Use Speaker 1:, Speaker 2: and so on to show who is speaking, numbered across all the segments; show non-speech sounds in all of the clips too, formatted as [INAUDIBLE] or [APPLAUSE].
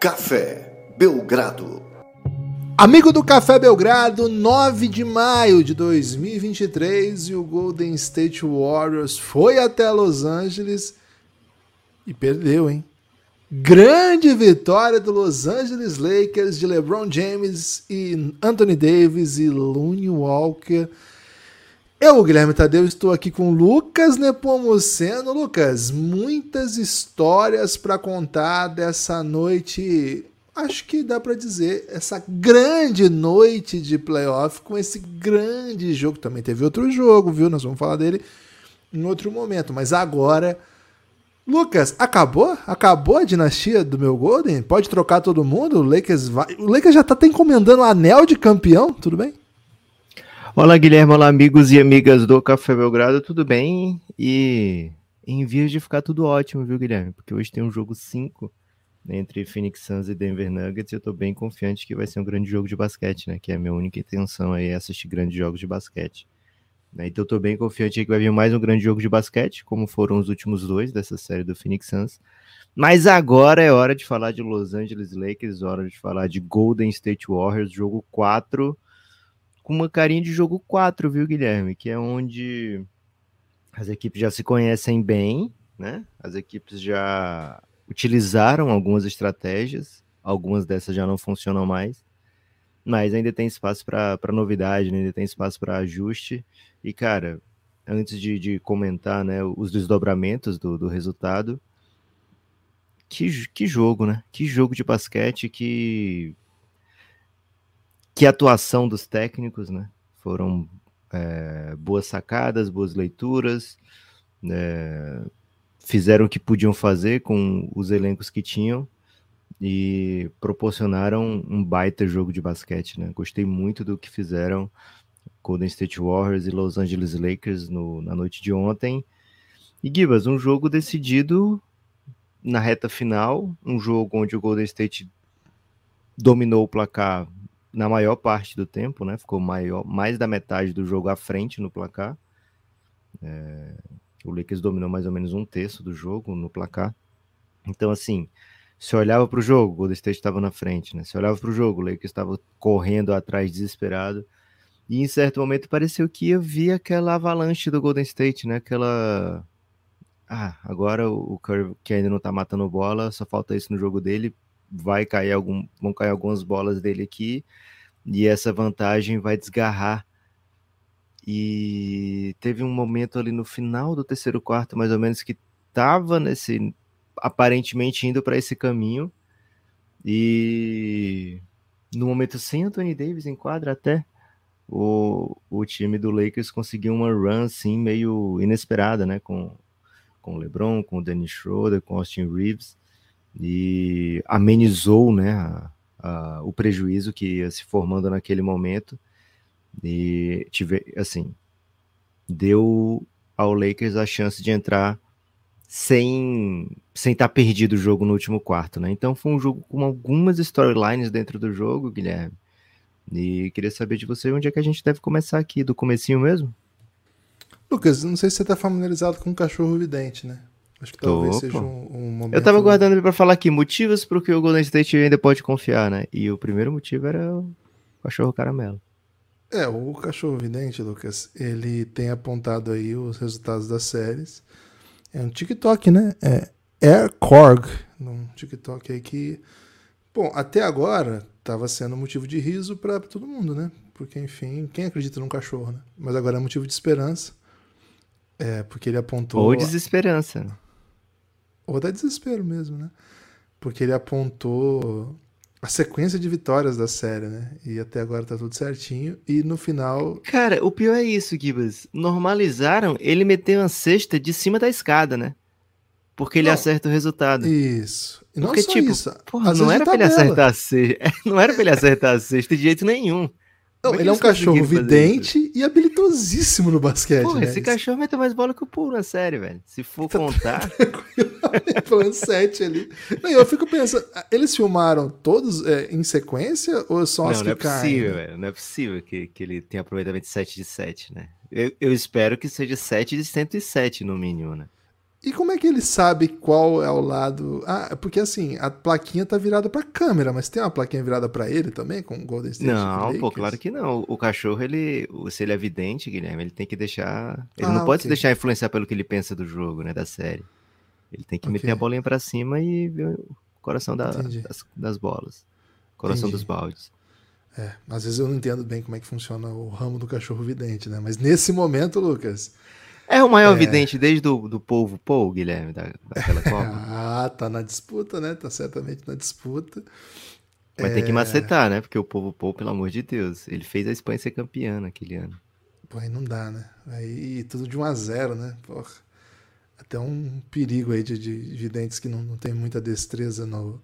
Speaker 1: Café Belgrado.
Speaker 2: Amigo do Café Belgrado, 9 de maio de 2023 e o Golden State Warriors foi até Los Angeles e perdeu, hein? Grande vitória do Los Angeles Lakers de LeBron James e Anthony Davis e Looney Walker. Eu, Guilherme Tadeu, estou aqui com Lucas Nepomuceno. Lucas, muitas histórias para contar dessa noite. Acho que dá para dizer essa grande noite de playoff com esse grande jogo. Também teve outro jogo, viu? Nós vamos falar dele em outro momento. Mas agora Lucas, acabou? Acabou a dinastia do meu Golden? Pode trocar todo mundo? O Lakers, vai... o Lakers já tá até encomendando o anel de campeão, tudo bem?
Speaker 3: Olá, Guilherme, olá, amigos e amigas do Café Belgrado, tudo bem? E em vias de ficar tudo ótimo, viu, Guilherme? Porque hoje tem um jogo 5 né, entre Phoenix Suns e Denver Nuggets e eu tô bem confiante que vai ser um grande jogo de basquete, né? Que é a minha única intenção aí, é assistir grandes jogos de basquete. Né? Então estou bem confiante que vai vir mais um grande jogo de basquete, como foram os últimos dois dessa série do Phoenix Suns. Mas agora é hora de falar de Los Angeles Lakers, hora de falar de Golden State Warriors, jogo 4, com uma carinha de jogo 4, viu, Guilherme? Que é onde as equipes já se conhecem bem, né? As equipes já utilizaram algumas estratégias, algumas dessas já não funcionam mais, mas ainda tem espaço para novidade, né? ainda tem espaço para ajuste. E, cara, antes de, de comentar né, os desdobramentos do, do resultado, que, que jogo, né? Que jogo de basquete, que, que atuação dos técnicos, né? Foram é, boas sacadas, boas leituras, é, fizeram o que podiam fazer com os elencos que tinham e proporcionaram um baita jogo de basquete, né? Gostei muito do que fizeram Golden State Warriors e Los Angeles Lakers no, na noite de ontem. E Gibas, um jogo decidido na reta final, um jogo onde o Golden State dominou o placar na maior parte do tempo, né? Ficou maior, mais da metade do jogo à frente no placar. É, o Lakers dominou mais ou menos um terço do jogo no placar. Então, assim, se olhava para o jogo, o Golden State estava na frente, né? Se olhava para o jogo, o Lakers estava correndo atrás desesperado. E em certo momento pareceu que ia vir aquela avalanche do Golden State, né? Aquela. Ah, agora o Curry, que ainda não tá matando bola, só falta isso no jogo dele. Vai cair algum. Vão cair algumas bolas dele aqui. E essa vantagem vai desgarrar. E teve um momento ali no final do terceiro quarto, mais ou menos, que tava nesse. aparentemente indo para esse caminho. E no momento sem Anthony Davis em quadra até o, o time do Lakers conseguiu uma run assim meio inesperada, né? Com, com LeBron, com Dennis Schroeder, com Austin Reeves e amenizou, né? A, a, o prejuízo que ia se formando naquele momento e tive assim deu ao Lakers a chance de entrar sem sem estar tá perdido o jogo no último quarto, né? Então foi um jogo com algumas storylines dentro do jogo, Guilherme e queria saber de você onde é que a gente deve começar aqui, do comecinho mesmo?
Speaker 2: Lucas, não sei se você está familiarizado com o cachorro vidente, né? Acho que Tô, talvez seja um, um, momento.
Speaker 3: Eu tava guardando ele para falar aqui, motivos para que o Golden State ainda pode confiar, né? E o primeiro motivo era o cachorro caramelo.
Speaker 2: É, o cachorro vidente, Lucas, ele tem apontado aí os resultados das séries. É um TikTok, né? É AirCorg, um TikTok aí que, bom, até agora estava sendo motivo de riso para todo mundo, né? Porque, enfim, quem acredita num cachorro, né? Mas agora é motivo de esperança. É, porque ele apontou.
Speaker 3: Ou desesperança.
Speaker 2: Ou da desespero mesmo, né? Porque ele apontou a sequência de vitórias da série, né? E até agora tá tudo certinho. E no final.
Speaker 3: Cara, o pior é isso, Gibas. Normalizaram ele meter uma cesta de cima da escada, né? Porque ele não, acerta o resultado.
Speaker 2: Isso.
Speaker 3: E Porque, tipo, isso. Porra, [LAUGHS] não era pra ele acertar a sexta. Não era pra ele acertar a sexta de jeito nenhum.
Speaker 2: Não, é ele é um cachorro vidente e habilidosíssimo no basquete. Porra,
Speaker 3: né? esse cachorro mete mais bola que o Poole na série, velho. Se for tá contar. [LAUGHS]
Speaker 2: Falando sete ali. Não, eu fico pensando, eles filmaram todos é, em sequência ou só
Speaker 3: não,
Speaker 2: as
Speaker 3: que
Speaker 2: não é
Speaker 3: caem? Possível, velho. Não é possível que, que ele tenha aproveitamento de 7 de 7, né? Eu, eu espero que seja 7 de 107 no mínimo, né?
Speaker 2: E como é que ele sabe qual é o lado? Ah, porque assim, a plaquinha tá virada pra câmera, mas tem uma plaquinha virada para ele também, com o Golden State
Speaker 3: Não, pô, claro que não. O cachorro, ele, se ele é vidente, Guilherme, ele tem que deixar. Ele
Speaker 2: Ah,
Speaker 3: não pode se
Speaker 2: ok.
Speaker 3: deixar influenciar pelo que ele pensa do jogo, né? Da série. Ele tem que
Speaker 2: Ok.
Speaker 3: meter a bolinha pra cima e ver o coração da- das, das bolas. Coração
Speaker 2: Entendi.
Speaker 3: dos baldes.
Speaker 2: É, às vezes eu não entendo bem como é que funciona o ramo do cachorro vidente, né? Mas nesse momento, Lucas.
Speaker 3: É o maior vidente desde o do povo Paul, Guilherme, da, daquela [LAUGHS] Copa.
Speaker 2: Ah, tá na disputa, né? Tá certamente na disputa.
Speaker 3: Mas
Speaker 2: É.
Speaker 3: tem que macetar, né? Porque o povo Paul, pelo amor de Deus, ele fez a Espanha ser campeã naquele ano.
Speaker 2: Pô, aí não dá, né? Aí tudo de 1 a 0 né? Porra. Até um perigo aí de, de videntes que não, não tem muita destreza no,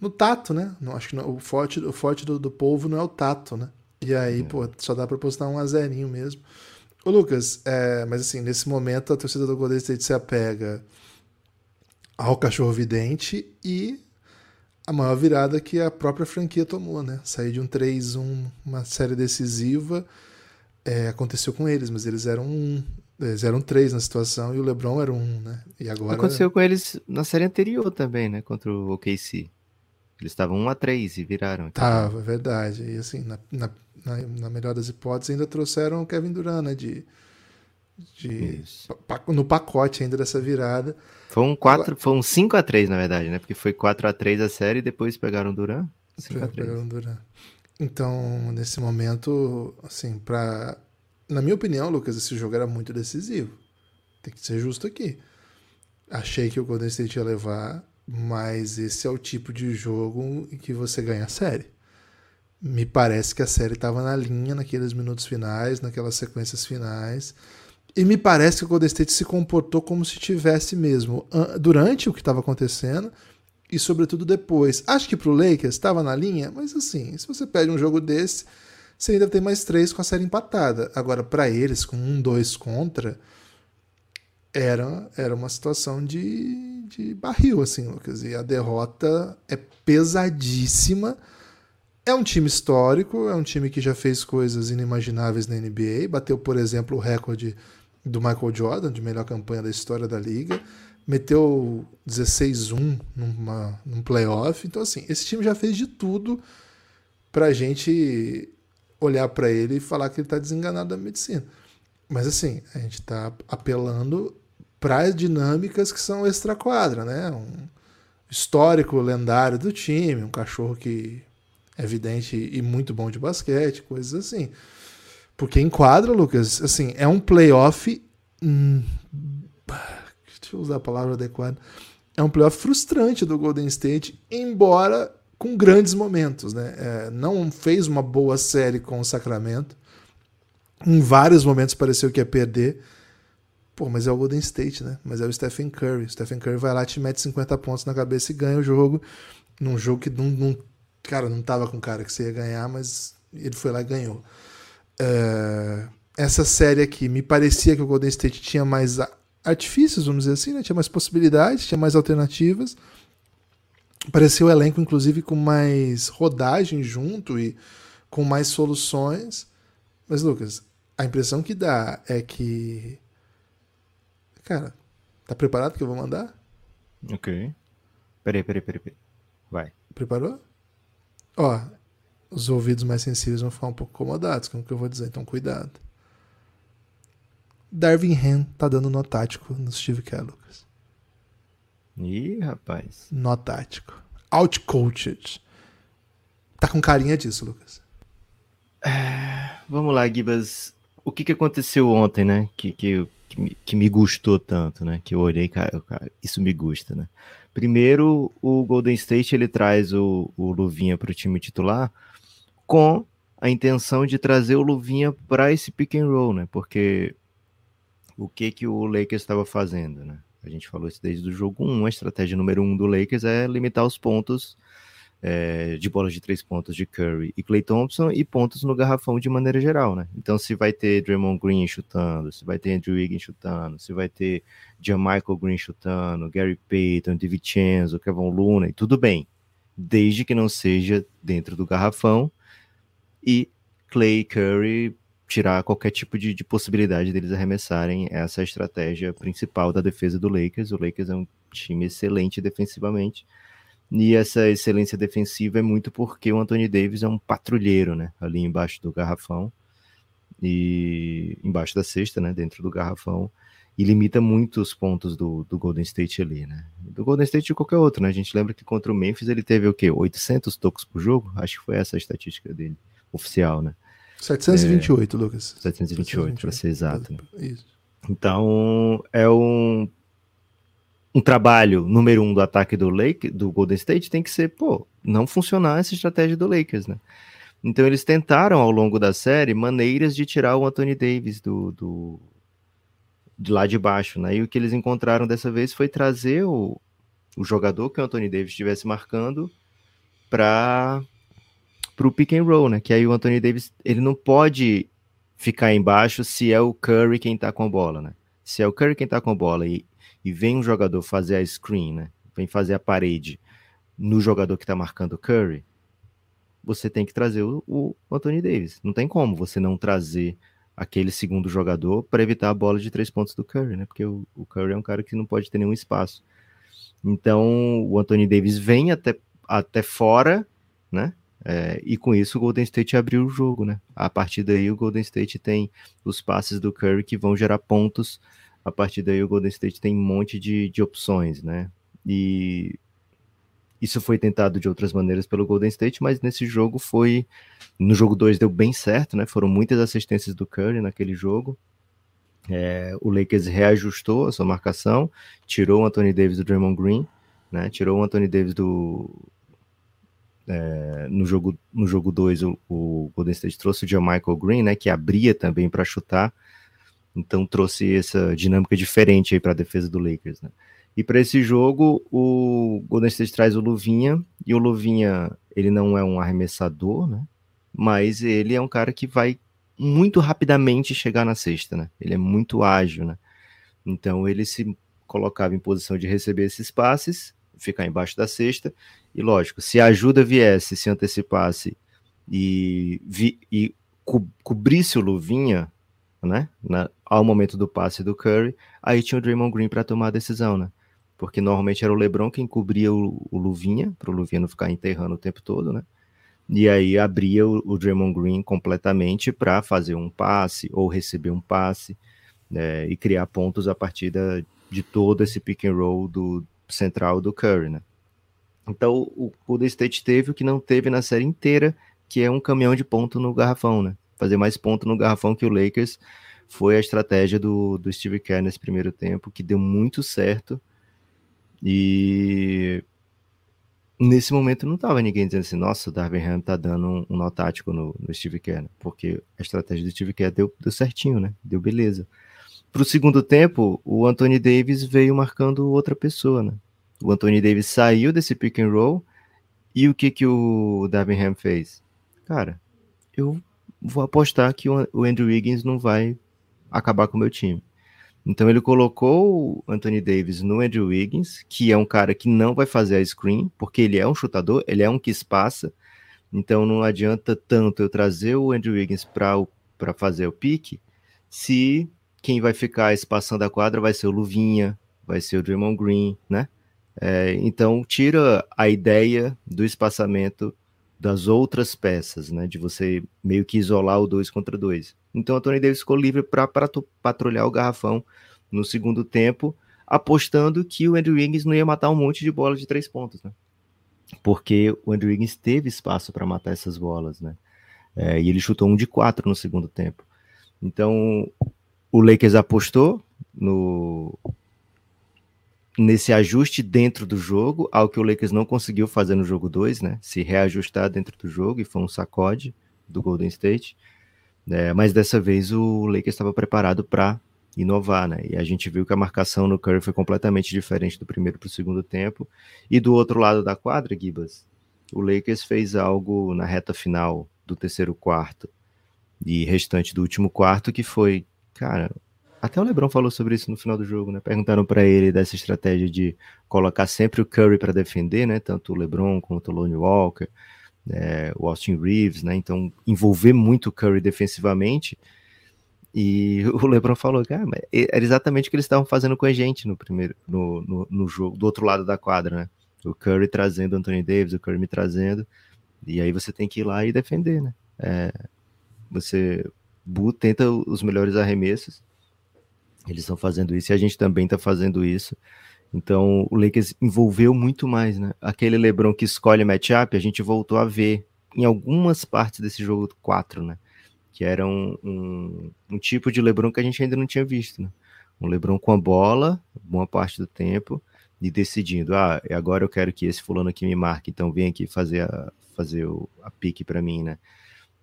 Speaker 2: no tato, né? Não, acho que não- o forte, o forte do, do povo não é o tato, né? E aí, pô, só dá pra postar um a zerinho mesmo. Ô, Lucas, é, mas assim, nesse momento a torcida do Golden State se apega ao cachorro vidente e a maior virada que a própria franquia tomou, né? Sair de um 3-1, uma série decisiva, é, aconteceu com eles, mas eles eram um, eles eram três na situação e o LeBron era um, né? E agora
Speaker 3: Aconteceu com eles na série anterior também, né? Contra o OKC. Eles estavam 1 a 3 e viraram.
Speaker 2: Tava, é verdade. E assim, na, na, na, na melhor das hipóteses, ainda trouxeram o Kevin Durant, né? De, de, pa- no pacote ainda dessa virada.
Speaker 3: Foi um 4, foi um 5 a 3 na verdade, né? Porque foi 4 a 3 a série e depois pegaram o Duran. 5 a 3.
Speaker 2: Pegaram o Durant. Então, nesse momento, assim, pra. Na minha opinião, Lucas, esse jogo era muito decisivo. Tem que ser justo aqui. Achei que o Golden State ia levar, mas esse é o tipo de jogo em que você ganha a série. Me parece que a série estava na linha naqueles minutos finais, naquelas sequências finais. E me parece que o Golden State se comportou como se tivesse mesmo an- durante o que estava acontecendo e sobretudo depois. Acho que pro Lakers estava na linha, mas assim, se você pede um jogo desse, você ainda tem mais três com a série empatada. Agora, para eles, com um, dois contra, era, era uma situação de, de barril, assim, Lucas. E a derrota é pesadíssima. É um time histórico, é um time que já fez coisas inimagináveis na NBA. Bateu, por exemplo, o recorde do Michael Jordan, de melhor campanha da história da liga. Meteu 16-1 numa, num playoff. Então, assim, esse time já fez de tudo pra gente olhar pra ele e falar que ele tá desenganado da medicina. Mas, assim, a gente tá apelando para dinâmicas que são extra-quadra, né? Um histórico lendário do time, um cachorro que evidente e muito bom de basquete, coisas assim. Porque em quadra, Lucas, assim, é um playoff. Hum, deixa eu usar a palavra adequada. É um playoff frustrante do Golden State, embora com grandes momentos, né? É, não fez uma boa série com o Sacramento. Em vários momentos pareceu que ia perder. Pô, mas é o Golden State, né? Mas é o Stephen Curry. O Stephen Curry vai lá, te mete 50 pontos na cabeça e ganha o jogo. Num jogo que não, não cara, não tava com cara que você ia ganhar, mas ele foi lá e ganhou. É, essa série aqui, me parecia que o Golden State tinha mais artifícios, vamos dizer assim, né? Tinha mais possibilidades, tinha mais alternativas. Parecia o elenco, inclusive, com mais rodagem junto e com mais soluções. Mas, Lucas, a impressão que dá é que. Cara, tá preparado que eu vou mandar?
Speaker 3: Ok. Peraí, peraí, peraí, peraí. Vai.
Speaker 2: Preparou? Ó, os ouvidos mais sensíveis vão ficar um pouco incomodados com o que eu vou dizer, então cuidado. Darwin Ham tá dando nó tático no Steve Kerr, Lucas.
Speaker 3: Ih, rapaz.
Speaker 2: Nó tático. Outcoached. Tá com carinha disso, Lucas.
Speaker 3: Vamos lá, Gibas. O que, que aconteceu ontem, né? Que, que, que, me, que me gustou tanto, né? Que eu olhei, cara, cara, isso me gusta, né? Primeiro, o Golden State ele traz o, o Luvinha para o time titular com a intenção de trazer o Luvinha para esse pick and roll, né? Porque o que que o Lakers estava fazendo, né? A gente falou isso desde o jogo 1. A estratégia número 1 do Lakers é limitar os pontos é, de bolas de três pontos de Curry e Clay Thompson e pontos no garrafão de maneira geral, né? Então, se vai ter Draymond Green chutando, se vai ter Andrew Wiggins chutando, se vai ter Michael Green chutando, Gary Payton, DiVincenzo, Kevin Luna, e tudo bem, desde que não seja dentro do garrafão e Clay Curry tirar qualquer tipo de, de, possibilidade deles arremessarem essa estratégia principal da defesa do Lakers. O Lakers é um time excelente defensivamente. E essa excelência defensiva é muito porque o Anthony Davis é um patrulheiro, né? Ali embaixo do garrafão e embaixo da cesta, né? Dentro do garrafão e limita muito os pontos do, do Golden State ali, né? Do Golden State e qualquer outro, né? A gente lembra que contra o Memphis ele teve o quê? 800 tocos por jogo? Acho que foi essa a estatística dele, oficial, né?
Speaker 2: 728, é, Lucas.
Speaker 3: 728, para ser exato. Né? Isso. Então, é um, um trabalho número um do ataque do Lake, do Golden State, tem que ser, pô, não funcionar essa estratégia do Lakers, né? Então, eles tentaram ao longo da série maneiras de tirar o Anthony Davis do, do de lá de baixo, né? E o que eles encontraram dessa vez foi trazer o, o jogador que o Anthony Davis estivesse marcando para o pick and roll, né? Que aí o Anthony Davis ele não pode ficar embaixo se é o Curry quem tá com a bola, né? Se é o Curry quem tá com a bola e, e vem um jogador fazer a screen, né? Vem fazer a parede no jogador que tá marcando o Curry, você tem que trazer o, o Anthony Davis. Não tem como você não trazer aquele segundo jogador para evitar a bola de três pontos do Curry, né? Porque o, o, Curry é um cara que não pode ter nenhum espaço. Então o Anthony Davis vem até, até fora, né? É, e com isso o Golden State abriu o jogo, né? A partir daí o Golden State tem os passes do Curry que vão gerar pontos. A partir daí o Golden State tem um monte de, de opções, né? E isso foi tentado de outras maneiras pelo Golden State, mas nesse jogo foi. No jogo 2 deu bem certo, né? Foram muitas assistências do Curry naquele jogo. É, o Lakers reajustou a sua marcação, tirou o Anthony Davis do Draymond Green, né? Tirou o Anthony Davis do. É, no jogo no jogo 2 o, o, Golden State trouxe o Michael Green, né, que abria também para chutar. Então trouxe essa dinâmica diferente aí para a defesa do Lakers, né? E para esse jogo, o Golden State traz o Luvinha, e o Luvinha, ele não é um arremessador, né? Mas ele é um cara que vai muito rapidamente chegar na cesta, né? Ele é muito ágil, né? Então ele se colocava em posição de receber esses passes, ficar embaixo da cesta, e lógico, se a ajuda viesse, se antecipasse e, vi, e co cobrisse o Luvinha, né? Na, ao momento do passe do Curry, aí tinha o Draymond Green para tomar a decisão, né? porque normalmente era o LeBron quem cobria o, o Luvinha, para o Luvinha não ficar enterrando o tempo todo, né? E aí abria o, o Draymond Green completamente para fazer um passe ou receber um passe né, e criar pontos a partir da, de todo esse pick and roll do central do Curry, né? Então o Golden State teve o que não teve na série inteira, que é um caminhão de ponto no garrafão, né? Fazer mais ponto no garrafão que o Lakers foi a estratégia do, do Steve Kerr nesse primeiro tempo, que deu muito certo e nesse momento não estava ninguém dizendo assim, nossa, o Darvin Ham tá dando um, um nó tático no, no Steve Kerr, né? porque a estratégia do Steve Kerr deu, deu certinho, né? Deu beleza. Para o segundo tempo, o Anthony Davis veio marcando outra pessoa, né? O Anthony Davis saiu desse pick and roll e o que que o Darvin Ham fez? Cara, eu vou apostar que o Andrew Wiggins não vai acabar com o meu time. Então ele colocou o Anthony Davis no Andrew Wiggins, que é um cara que não vai fazer a screen, porque ele é um chutador, ele é um que espaça. Então não adianta tanto eu trazer o Andrew Wiggins para fazer o pique, se quem vai ficar espaçando a quadra vai ser o Luvinha, vai ser o Draymond Green, né? É, então tira a ideia do espaçamento das outras peças, né? De você meio que isolar o dois contra dois. Então, Anthony Davis ficou livre para patrulhar o garrafão no segundo tempo, apostando que o Andrew Wiggins não ia matar um monte de bola de três pontos, né? Porque o Andrew Wiggins teve espaço para matar essas bolas, né? É, e ele chutou um de quatro no segundo tempo. Então, o Lakers apostou no nesse ajuste dentro do jogo, algo que o Lakers não conseguiu fazer no jogo 2, né? Se reajustar dentro do jogo e foi um sacode do Golden State. É, mas dessa vez o Lakers estava preparado para inovar, né? E a gente viu que a marcação no Curry foi completamente diferente do primeiro para o segundo tempo. E do outro lado da quadra, Gibas, o Lakers fez algo na reta final do terceiro quarto e restante do último quarto que foi, cara, até o LeBron falou sobre isso no final do jogo, né? Perguntaram para ele dessa estratégia de colocar sempre o Curry para defender, né? Tanto o LeBron quanto o Lonnie Walker, é, o Austin Reeves, né? Então, envolver muito o Curry defensivamente. E [LAUGHS] o LeBron falou que ah, era exatamente o que eles estavam fazendo com a gente no primeiro, no, no, no, jogo, do outro lado da quadra, né? O Curry trazendo o Anthony Davis, o Curry me trazendo, e aí você tem que ir lá e defender, né? É, você tenta os melhores arremessos, eles estão fazendo isso e a gente também está fazendo isso. Então o Lakers envolveu muito mais, né? Aquele LeBron que escolhe matchup, a gente voltou a ver em algumas partes desse jogo 4, né? Que era um, um, um, tipo de LeBron que a gente ainda não tinha visto, né? Um LeBron com a bola, boa parte do tempo, e decidindo, ah, agora eu quero que esse fulano aqui me marque, então vem aqui fazer a, fazer o, a pique para mim, né?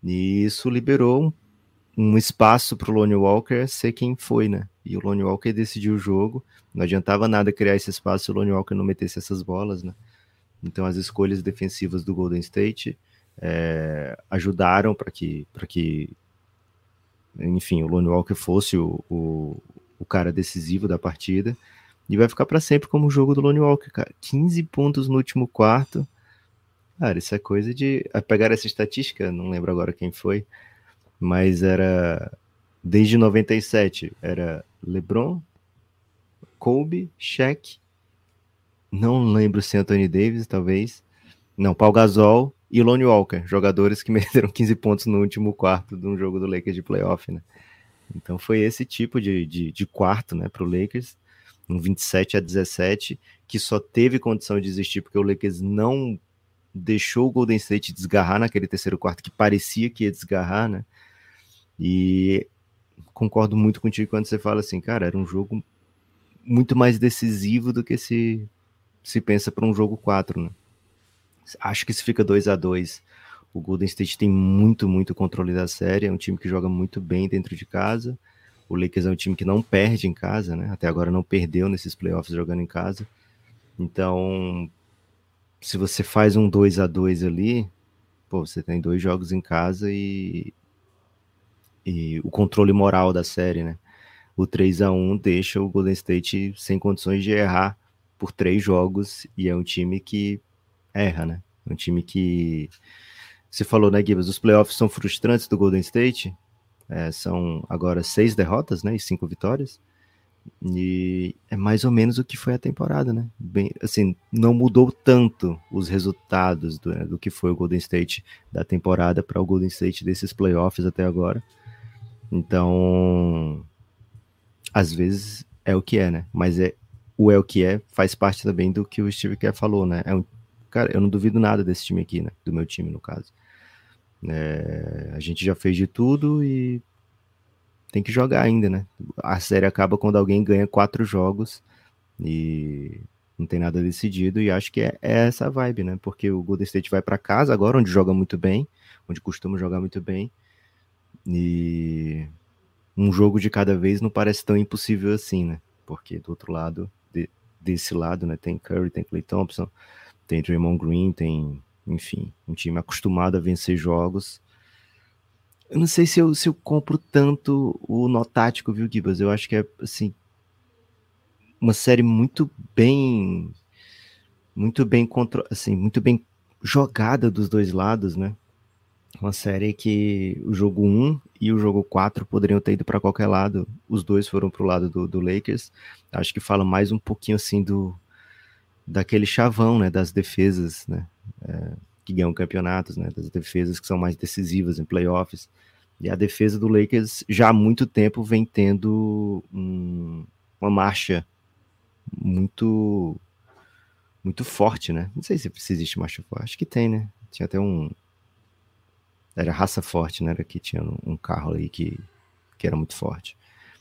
Speaker 3: E isso liberou um, espaço para o Lonnie Walker ser quem foi, né? E o Lonnie Walker decidiu o jogo. Não adiantava nada criar esse espaço se o Lonnie Walker não metesse essas bolas, né? Então as escolhas defensivas do Golden State é, ajudaram para que, para que, enfim, o Lonnie Walker fosse o, o, o cara decisivo da partida. E vai ficar para sempre como o jogo do Lonnie Walker, cara. 15 pontos no último quarto. Cara, isso é coisa de. Pegar essa estatística, não lembro agora quem foi, mas era. Desde 97, era LeBron, Kobe, Shaq, não lembro se Anthony Davis, talvez. Não, Paul Gasol e Lonnie Walker, jogadores que [LAUGHS] meteram 15 pontos no último quarto de um jogo do Lakers de playoff, né? Então foi esse tipo de, de, de quarto, né, para o Lakers, um 27 a 17, que só teve condição de existir porque o Lakers não deixou o Golden State desgarrar naquele terceiro quarto que parecia que ia desgarrar, né? E concordo muito contigo quando você fala assim, cara, era um jogo muito mais decisivo do que se se pensa para um jogo 4, né? Acho que se fica 2 a 2 o Golden State tem muito, muito controle da série, é um time que joga muito bem dentro de casa. O Lakers é um time que não perde em casa, né? Até agora não perdeu nesses playoffs jogando em casa. Então, se você faz um 2 a 2 ali, pô, você tem dois jogos em casa e, e o controle moral da série, né? O 3 a 1 deixa o Golden State sem condições de errar por três jogos e é um time que erra, né? Um time que você falou, né, Gibbs? Os playoffs são frustrantes do Golden State. É, são agora seis derrotas, né, e cinco vitórias. E é mais ou menos o que foi a temporada, né? Bem, assim, não mudou tanto os resultados do, né, do que foi o Golden State da temporada para o Golden State desses playoffs até agora. Então, às vezes é o que é, né? Mas é o é o que é faz parte também do que o Steve Kerr falou, né? É um, cara, eu não duvido nada desse time aqui, né? Do meu time, no caso. É, a gente já fez de tudo e tem que jogar ainda, né? A série acaba quando alguém ganha quatro jogos e não tem nada decidido, e acho que é, é essa vibe, né? Porque o Golden State vai para casa agora, onde joga muito bem, onde costuma jogar muito bem, e um jogo de cada vez não parece tão impossível assim, né? Porque do outro lado, de, desse lado, né, tem Curry, tem Clay Thompson, tem Draymond Green, tem, enfim, um time acostumado a vencer jogos eu não sei se eu, se eu compro tanto o nó tático, viu, Gibas? Eu acho que é, assim, uma série muito bem, muito bem, contra, assim, muito bem jogada dos dois lados, né? Uma série que o jogo 1 e o jogo 4 poderiam ter ido para qualquer lado. Os dois foram para o lado do, do, Lakers. Acho que fala mais um pouquinho assim do daquele chavão, né? Das defesas, né? É, que ganham campeonatos, né? Das defesas que são mais decisivas em playoffs. E a defesa do Lakers já há muito tempo vem tendo um, uma marcha muito muito forte, né? Não sei se, se existe marcha forte. Acho que tem, né? Tinha até um. Era raça forte, né? Era que tinha um carro aí que, que era muito forte.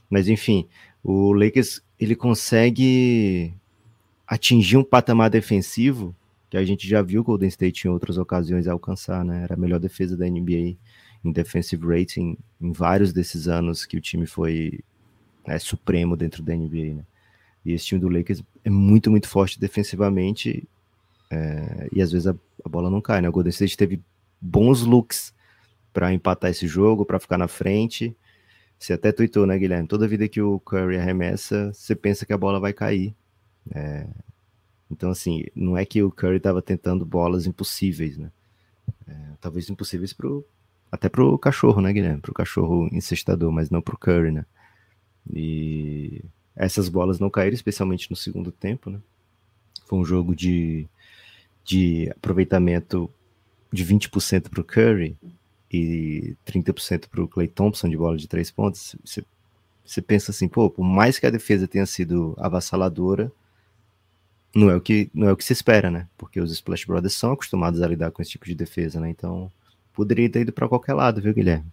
Speaker 3: Mas enfim, o Lakers ele consegue atingir um patamar defensivo que a gente já viu o Golden State em outras ocasiões alcançar, né? Era a melhor defesa da NBA em defensive rating em vários desses anos que o time foi é, supremo dentro da NBA, né? E esse time do Lakers é muito, muito forte defensivamente é, e às vezes a, a, bola não cai, né? O Golden State teve bons looks para empatar esse jogo, para ficar na frente. Você até tweetou, né, Guilherme? Toda vida que o Curry arremessa, você pensa que a bola vai cair. É, então, assim, não é que o Curry estava tentando bolas impossíveis, né? É, talvez impossíveis para o Até pro cachorro, né, Guilherme? Pro cachorro incestador, mas não pro Curry, né? E essas bolas não caíram, especialmente no segundo tempo, né? Foi um jogo de, de aproveitamento de 20% pro Curry e 30% pro Clay Thompson de bola de três pontos. Você, você pensa assim, pô, por mais que a defesa tenha sido avassaladora, não é o que não é o que se espera, né? Porque os Splash Brothers são acostumados a lidar com esse tipo de defesa, né? Então, poderia ter ido para qualquer lado, viu, Guilherme?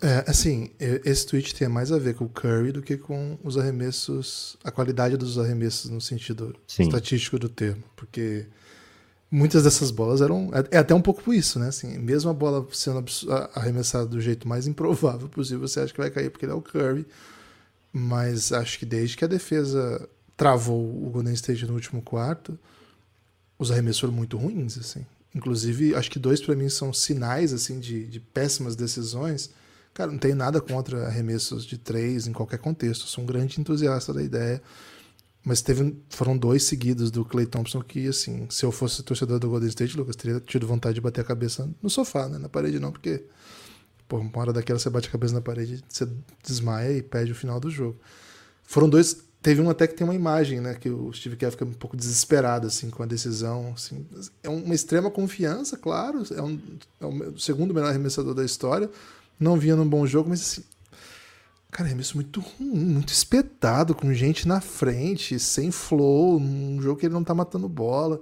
Speaker 2: É, assim, esse tweet tem mais a ver com o Curry do que com os arremessos, a qualidade dos arremessos no sentido Sim. estatístico do termo, porque muitas dessas bolas eram é, é até um pouco por isso, né? Assim, mesmo a bola sendo arremessada do jeito mais improvável possível, você acha que vai cair porque ele é o Curry, mas acho que desde que a defesa travou o Golden State no último quarto, os arremessos foram muito ruins, assim. Inclusive, acho que dois para mim são sinais assim de, de péssimas decisões Cara, não tenho nada contra arremessos de três em qualquer contexto. Sou um grande entusiasta da ideia. Mas teve, foram dois seguidos do Clay Thompson que, assim, se eu fosse torcedor do Golden State, Lucas, teria tido vontade de bater a cabeça no sofá, né? Na parede não, porque, pô, uma hora daquela você bate a cabeça na parede, você desmaia e perde o final do jogo. Foram dois. Teve um até que tem uma imagem, né? Que o Steve Kerr fica um pouco desesperado, assim, com a decisão. Assim. É uma extrema confiança, claro. É, um, é o segundo melhor arremessador da história não vinha num bom jogo, mas assim. Cara, arremesso muito ruim, muito espetado, com gente na frente, sem flow, num jogo que ele não tá matando bola.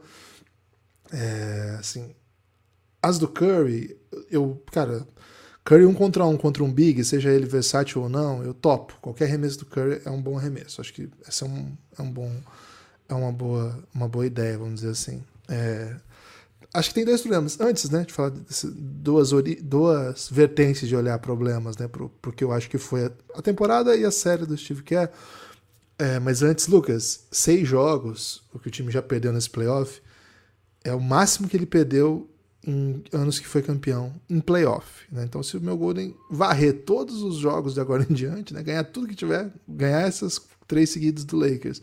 Speaker 2: É, assim. As do Curry, eu, cara, Curry um contra um contra um Big, seja ele versátil ou não, eu topo. Qualquer arremesso do Curry é um bom arremesso. Acho que essa é um, é um bom. É uma boa, uma boa ideia, vamos dizer assim. É, acho que tem dois problemas. Antes, né, de falar duas, duas vertentes de olhar problemas, né, pro, pro que eu acho que foi a, temporada e a série do Steve Kerr. É, mas antes, Lucas, seis jogos, o que o time já perdeu nesse playoff, é o máximo que ele perdeu em anos que foi campeão em playoff. Né? Então, se o meu Golden varrer todos os jogos de agora em diante, né? ganhar tudo que tiver, ganhar essas três seguidas do Lakers,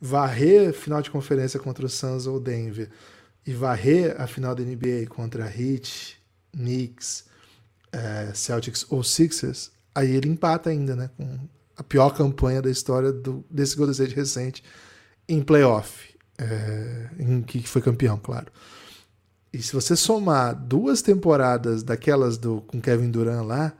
Speaker 2: varrer final de conferência contra o Suns ou Denver, e varrer a final da NBA contra Heat, Knicks, é, Celtics ou Sixers, aí ele empata ainda, né? Com a pior campanha da história do, desse Golden State recente em playoff, é, em que foi campeão, claro. E se você somar duas temporadas daquelas do com Kevin Durant lá,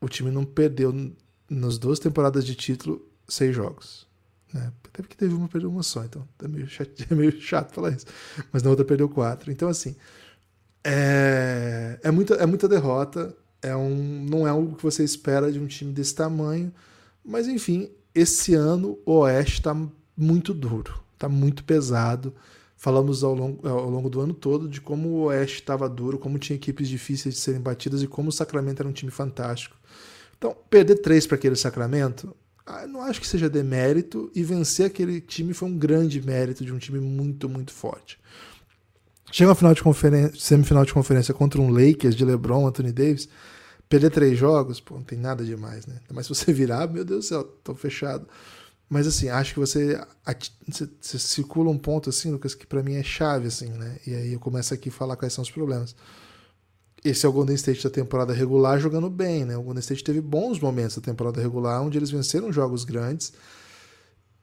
Speaker 2: o time não perdeu nas duas temporadas de título seis jogos. Né? Até porque teve uma, perdeu uma só, então é meio, chato, [LAUGHS] é meio chato falar isso. Mas na outra perdeu quatro. Então, assim, é, é, muita, é muita derrota. É um, não é algo que você espera de um time desse tamanho. Mas, enfim, esse ano o Oeste está muito duro, está muito pesado. Falamos ao longo, ao longo do ano todo de como o Oeste estava duro, como tinha equipes difíceis de serem batidas e como o Sacramento era um time fantástico. Então, perder três para aquele Sacramento não acho que seja demérito e vencer aquele time foi um grande mérito de um time muito, muito forte. Chega uma final de conferência, semifinal de conferência contra um Lakers de LeBron, Anthony Davis, perder três jogos, pô, não tem nada demais, né? Mas se você virar, meu Deus do céu, tô fechado. Mas assim, acho que você, você, você circula um ponto assim, Lucas, que para mim é chave assim, né? E aí eu começo aqui a falar quais são os problemas esse é o Golden State da temporada regular jogando bem, né? O Golden State teve bons momentos da temporada regular, onde eles venceram jogos grandes.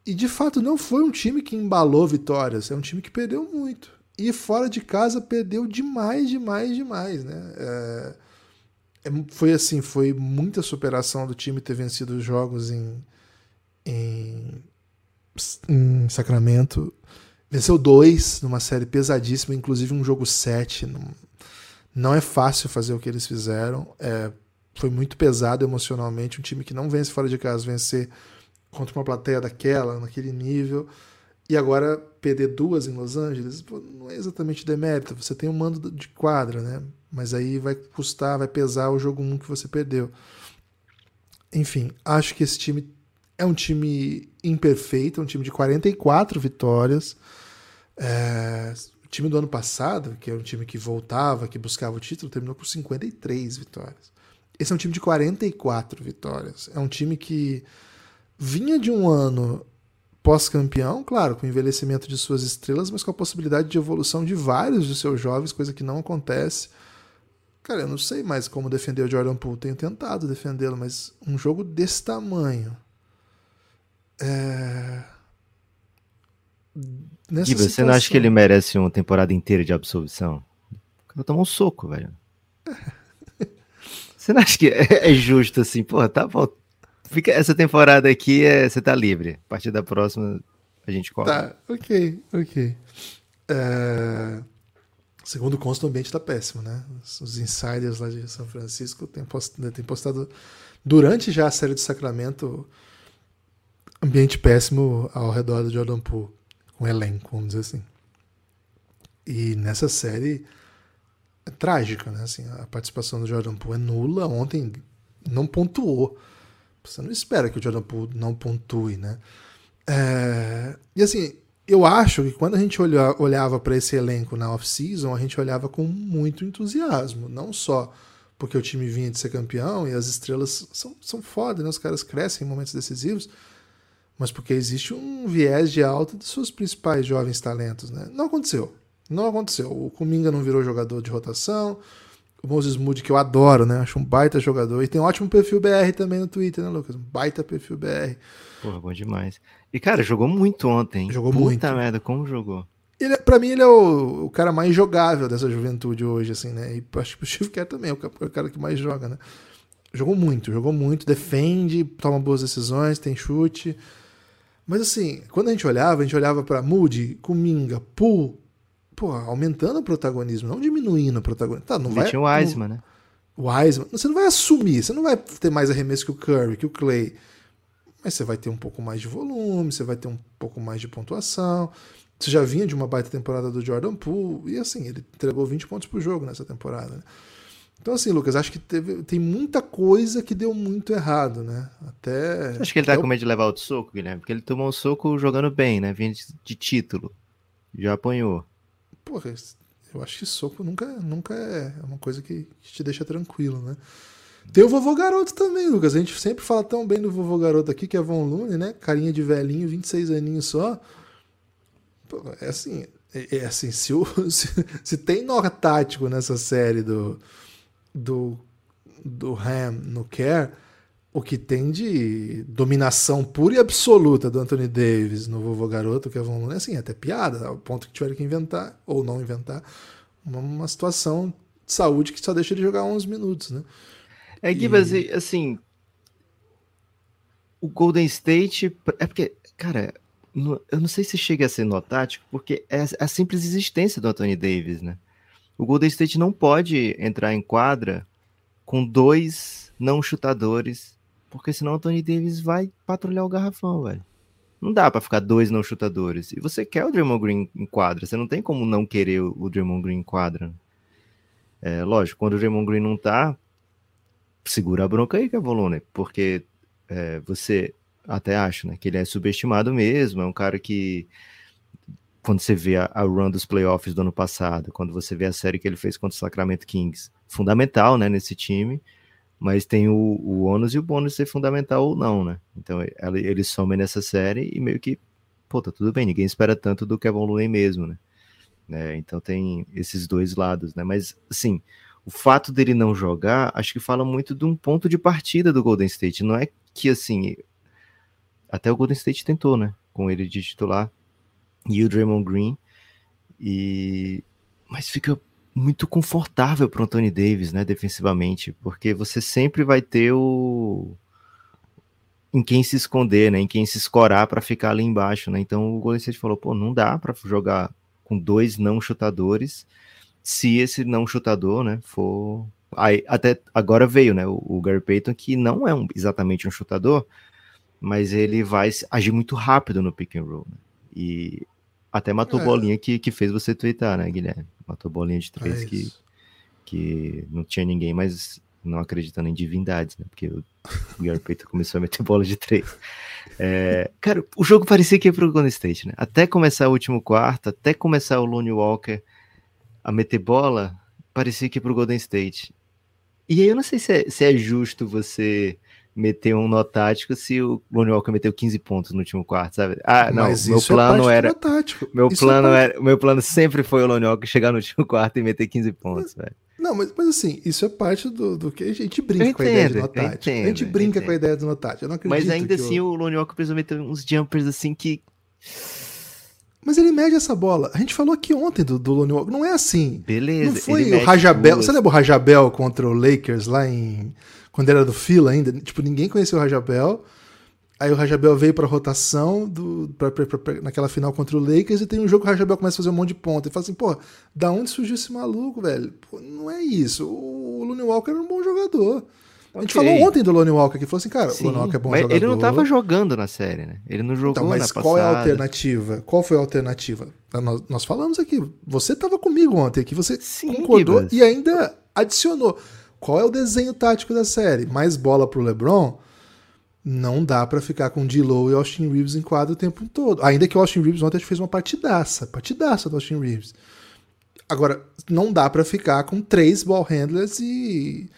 Speaker 2: E de fato não foi um time que embalou vitórias, é um time que perdeu muito. E fora de casa perdeu demais, demais, demais, né? É, é, foi assim, foi muita superação do time ter vencido os jogos em, em, em Sacramento. Venceu dois numa série pesadíssima, inclusive um jogo sete, num, não é fácil fazer o que eles fizeram. É, foi muito pesado emocionalmente. Um time que não vence fora de casa vencer contra uma plateia daquela, naquele nível. E agora perder duas em Los Angeles não é exatamente demérito. Você tem um mando de quadra, né? Mas aí vai custar, vai pesar o jogo 1 que você perdeu. Enfim, acho que esse time é um time imperfeito, é um time de 44 vitórias. É, time do ano passado, que era um time que voltava, que buscava o título, terminou com 53 vitórias. Esse é um time de 44 vitórias. É um time que vinha de um ano pós-campeão, claro, com o envelhecimento de suas estrelas, mas com a possibilidade de evolução de vários de seus jovens, coisa que não acontece Cara, eu não sei mais como defender o Jordan Poole. Tenho tentado defendê-lo, mas um jogo desse tamanho. É...
Speaker 3: Nessa e você não acha que ele merece uma temporada inteira de absolvição? Eu tomo um soco, velho. [LAUGHS] você não acha que é, é justo assim? Pô, tá bom. Fica, essa temporada aqui é, você tá livre. A partir da próxima a gente corre. Tá,
Speaker 2: ok, ok. É... Segundo consta, o ambiente tá péssimo, né? Os insiders lá de São Francisco têm postado, têm postado durante já a série de Sacramento ambiente péssimo ao redor do Jordan Poole, com elenco, vamos dizer assim. E nessa série é trágica, né? Assim, a participação do Jordan Poole é nula. Ontem não pontuou. Você não espera que o Jordan Poole não pontue, né? É... E assim, eu acho que quando a gente olha, olhava para esse elenco na off-season, a gente olhava com muito entusiasmo. Não só porque o time vinha de ser campeão e as estrelas são, são foda, né? Os caras crescem em momentos decisivos mas porque existe um viés de alta dos seus principais jovens talentos. Né? Não aconteceu. Não aconteceu. O Kuminga não virou jogador de rotação. O Moses Moody, que eu adoro, né? Acho um baita jogador. E tem um ótimo perfil BR também no Twitter, né, Lucas? Um baita perfil BR.
Speaker 3: Porra, bom demais. E, cara, jogou muito ontem.
Speaker 2: Jogou Puta muito.
Speaker 3: Puta merda, como jogou?
Speaker 2: Ele, é, pra mim, ele é o, o, cara mais jogável dessa juventude hoje, assim, né? E acho que o Steve Kerr também é o, é o cara que mais joga, né? Jogou muito, jogou muito, defende, toma boas decisões, tem chute. Mas assim, quando a gente olhava, a gente olhava para Moody, Kuminga, Poole, pô, aumentando o protagonismo, não diminuindo o protagonismo. Tá, não vai,
Speaker 3: tinha o Wiseman, né?
Speaker 2: O Wiseman. Você não vai assumir, você não vai ter mais arremesso que o Curry, que o Clay. Mas você vai ter um pouco mais de volume, você vai ter um pouco mais de pontuação. Você já vinha de uma baita temporada do Jordan Poole, e assim, ele entregou 20 pontos por jogo nessa temporada. Né? Então, assim, Lucas, acho que teve, tem muita coisa que deu muito errado, né? Até.
Speaker 3: Acho que ele tá com medo de levar outro soco, Guilherme, porque ele tomou um soco jogando bem, né? Vindo de título. Já apanhou.
Speaker 2: Porra, eu acho que soco nunca, nunca é uma coisa que te deixa tranquilo, né? Tem o vovô garoto também, Lucas. A gente sempre fala tão bem do vovô garoto aqui, que é Von Lune, né? Carinha de velhinho, 26 aninhos só. Pô, é assim, é, é assim, se, o, [LAUGHS] se, se tem nó tático nessa série do do, do Ham no Care, o que tem de dominação pura e absoluta do Anthony Davis no Vovô Garoto, que é Von assim, é até piada, ao ponto que tiveram que inventar, ou não inventar, uma, uma situação de saúde que só deixa ele jogar 11 minutos, né?
Speaker 3: É, Gibas, e... assim, o Golden State, é porque, cara, eu não sei se chega a ser notático, porque é a simples existência do Anthony Davis, né? O Golden State não pode entrar em quadra com dois não chutadores, porque senão o Tony Davis vai patrulhar o garrafão, velho. Não dá para ficar dois não chutadores. E você quer o Draymond Green em quadra, você não tem como não querer o Draymond Green em quadra. É, lógico, quando o Draymond Green não tá, segura a bronca aí, volume, porque é, você até acha, né, que ele é subestimado mesmo, é um cara que quando você vê a, a, run dos playoffs do ano passado, quando você vê a série que ele fez contra o Sacramento Kings, fundamental, né, nesse time, mas tem o, o ônus e o bônus ser fundamental ou não, né? Então ele, ele some nessa série e meio que, pô, tá tudo bem, ninguém espera tanto do Kevin Looney mesmo, né? né? Então tem esses dois lados, né? Mas, assim, o fato dele não jogar, acho que fala muito de um ponto de partida do Golden State. Não é que, assim, até o Golden State tentou, né? Com ele de titular, e o Draymond Green. E mas fica muito confortável para o Anthony Davis, né, defensivamente, porque você sempre vai ter o em quem se esconder, né, em quem se escorar para ficar ali embaixo, né? Então o Golden State falou, pô, não dá para jogar com dois não chutadores, se esse não chutador, né, for aí até agora veio, né, o, o Gary Payton que não é um, exatamente um chutador, mas ele vai agir muito rápido no pick and roll, né? E até matou é. bolinha que, que fez você twittar, né, Guilherme? Matou bolinha de três é que, que não tinha ninguém mais não acreditando em divindades, né? Porque o Gary Payton começou a meter bola de três. É, cara, o jogo parecia que ia pro Golden State, né? Até começar o último quarto, até começar o Lonnie Walker a meter bola, parecia que ia pro Golden State. E aí eu não sei se é, se é justo você meter um nó tático se o Lonnie Walker meteu 15 pontos no último quarto, sabe? Ah, não,
Speaker 2: Mas
Speaker 3: meu
Speaker 2: é
Speaker 3: plano
Speaker 2: parte
Speaker 3: era.
Speaker 2: do tático.
Speaker 3: Meu
Speaker 2: Isso é
Speaker 3: plano,
Speaker 2: parte-
Speaker 3: era, meu plano sempre foi o Lonnie Walker chegar no último quarto e meter 15 pontos, velho.
Speaker 2: Não, mas, mas assim, isso é parte do, do que a gente brinca
Speaker 3: Eu
Speaker 2: com a ideia
Speaker 3: entendo, eu
Speaker 2: tático. a
Speaker 3: entendo,
Speaker 2: gente brinca
Speaker 3: entendo.
Speaker 2: com a ideia do tático. Eu não acredito
Speaker 3: Mas ainda assim, o Lonnie Walker precisou meter uns jumpers assim que.
Speaker 2: Mas ele mede essa bola. A gente falou aqui ontem do, do Lonnie Walker. Não é assim.
Speaker 3: Beleza.
Speaker 2: Não foi o Rajabel. Você lembra o Rajabel contra o Lakers lá em. Quando era do Fila ainda? Tipo, ninguém conhecia o Rajabel. Aí o Rajabel veio pra rotação do, pra, pra- pra- naquela final contra o Lakers e tem um jogo que o Rajabel começa a fazer um monte de ponta. E fala assim, pô, da onde surgiu esse maluco, velho? Pô, não é isso. O, o Lonnie Walker era um bom jogador. A gente falou ontem do Lonnie Walker que falou assim, cara,
Speaker 3: Sim,
Speaker 2: o Lonnie Walker é bom
Speaker 3: mas
Speaker 2: jogador.
Speaker 3: ele não tava jogando na série, né? Ele não jogou
Speaker 2: Então, mas
Speaker 3: na
Speaker 2: qual é a alternativa? Qual foi a alternativa? Nós, nós falamos aqui. Você estava comigo ontem aqui, você
Speaker 3: Sim,
Speaker 2: concordou e ainda adicionou. Qual é o desenho tático da série? Mais bola pro LeBron? Não dá pra ficar com D-Low e Austin Reeves em quadro o tempo todo. Ainda que o Austin Reeves ontem fez uma partidaça, partidaça do Austin Reeves. Agora, não dá pra ficar com três ball handlers e,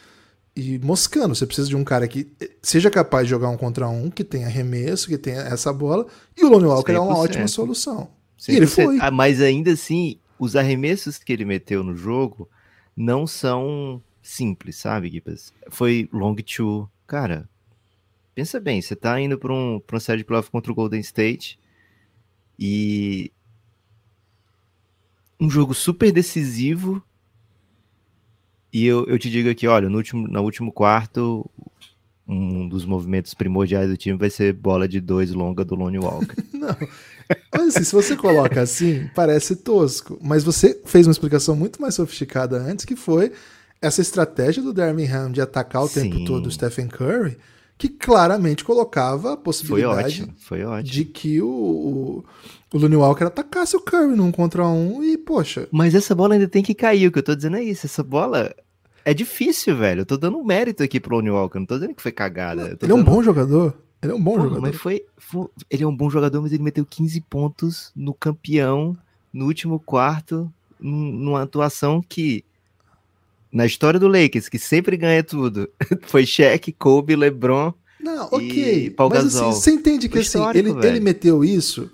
Speaker 2: e moscando. Você precisa de um cara que seja capaz de jogar um contra um, que tenha arremesso, que tenha essa bola. E o Lonnie Walker é uma
Speaker 3: 100%.
Speaker 2: ótima solução. E ele
Speaker 3: 100%.
Speaker 2: foi.
Speaker 3: Ah, mas ainda assim, os arremessos que ele meteu no jogo não são simples, sabe, Gibas? Foi long two. Cara, pensa bem, você tá indo pra, um, pra uma série de playoff contra o Golden State e um jogo super decisivo e eu, eu te digo aqui, olha, no último, no último quarto um dos movimentos primordiais do time vai ser bola de dois longa do Lonnie Walker. [LAUGHS]
Speaker 2: Não. Mas assim, se você coloca assim, parece tosco. Mas você fez uma explicação muito mais sofisticada antes, que foi essa estratégia do Darwin Ham de atacar o tempo
Speaker 3: Sim.
Speaker 2: todo o Stephen Curry, que claramente colocava a
Speaker 3: Foi
Speaker 2: possibilidade
Speaker 3: ótimo, foi ótimo.
Speaker 2: de que o, o, o Looney Walker atacasse o Curry num contra um e, poxa,
Speaker 3: Mas essa bola ainda tem que cair, o que eu tô dizendo é isso. Essa bola é difícil, velho. Eu tô dando um mérito aqui pro Lonnie Walker, não tô dizendo que foi cagada.
Speaker 2: ele é um
Speaker 3: dando-
Speaker 2: bom jogador. Ele é um bom
Speaker 3: Porra,
Speaker 2: jogador.
Speaker 3: Mas foi, foi- Ele é um bom jogador, mas ele meteu 15 pontos no campeão, no último quarto, num- numa atuação que. Na história do Lakers, que sempre ganha tudo. [LAUGHS] Foi Shaq, Kobe, LeBron.
Speaker 2: Não, ok.
Speaker 3: Paul
Speaker 2: Mas
Speaker 3: Gasol.
Speaker 2: assim, você entende que assim, ele,
Speaker 3: velho.
Speaker 2: ele meteu isso,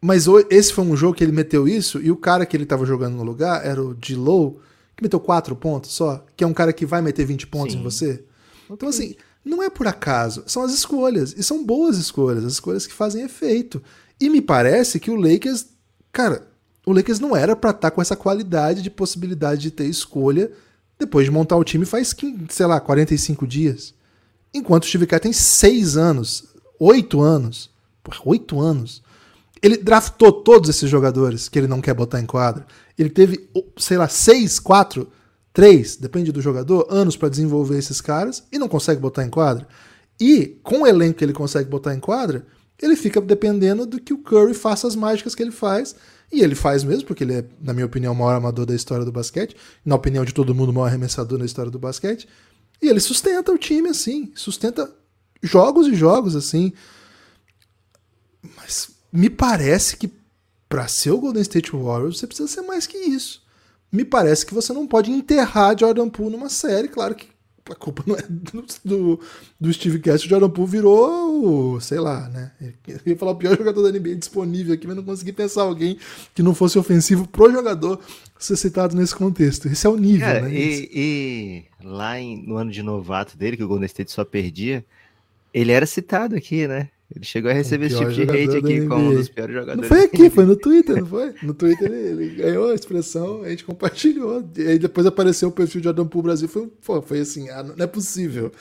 Speaker 2: mas esse foi um jogo que ele meteu isso, e o cara que ele tava jogando no lugar era o D-Low, que meteu 4 pontos só, que é um cara que vai meter 20 pontos
Speaker 3: Sim.
Speaker 2: em você. Então, assim, não é por acaso, são as escolhas, e são boas escolhas, as escolhas que fazem efeito. E me parece que o Lakers, cara, o Lakers não era pra estar com essa qualidade de possibilidade de ter escolha depois de montar o time faz, 15, sei lá, 45 dias. Enquanto o Steve Kerr tem 6 anos, 8 anos, porra, 8 anos. Ele draftou todos esses jogadores que ele não quer botar em quadra. Ele teve, sei lá, 6, 4, 3, depende do jogador, anos pra desenvolver esses caras e não consegue botar em quadra. E com o elenco que ele consegue botar em quadra, ele fica dependendo do que o Curry faça as mágicas que ele faz. E ele faz mesmo, porque ele é, na minha opinião, o maior amador da história do basquete. Na opinião de todo mundo, o maior arremessador na história do basquete. E ele sustenta o time assim, sustenta jogos e jogos assim. Mas me parece que para ser o Golden State Warriors você precisa ser mais que isso. Me parece que você não pode enterrar Jordan Poole numa série, claro que a culpa não é do, do, do Steve Kerr, o Jordan Poole virou, sei lá, né? Eu ia falar o pior jogador da NBA disponível aqui, mas não consegui pensar alguém que não fosse ofensivo pro jogador ser citado nesse contexto. Esse é o nível,
Speaker 3: Cara,
Speaker 2: né?
Speaker 3: e, e lá em- no ano de novato dele, que o Golden State só perdia, ele era citado aqui, né? Ele chegou a receber esse tipo de hate aqui como um dos piores
Speaker 2: Não
Speaker 3: jogadores.
Speaker 2: foi aqui, foi no Twitter, não foi? No Twitter ele, ele ganhou a expressão, a gente compartilhou. E aí depois apareceu o perfil de Jordan Poole Brasil. Foi, pô, foi assim, ah, não é possível.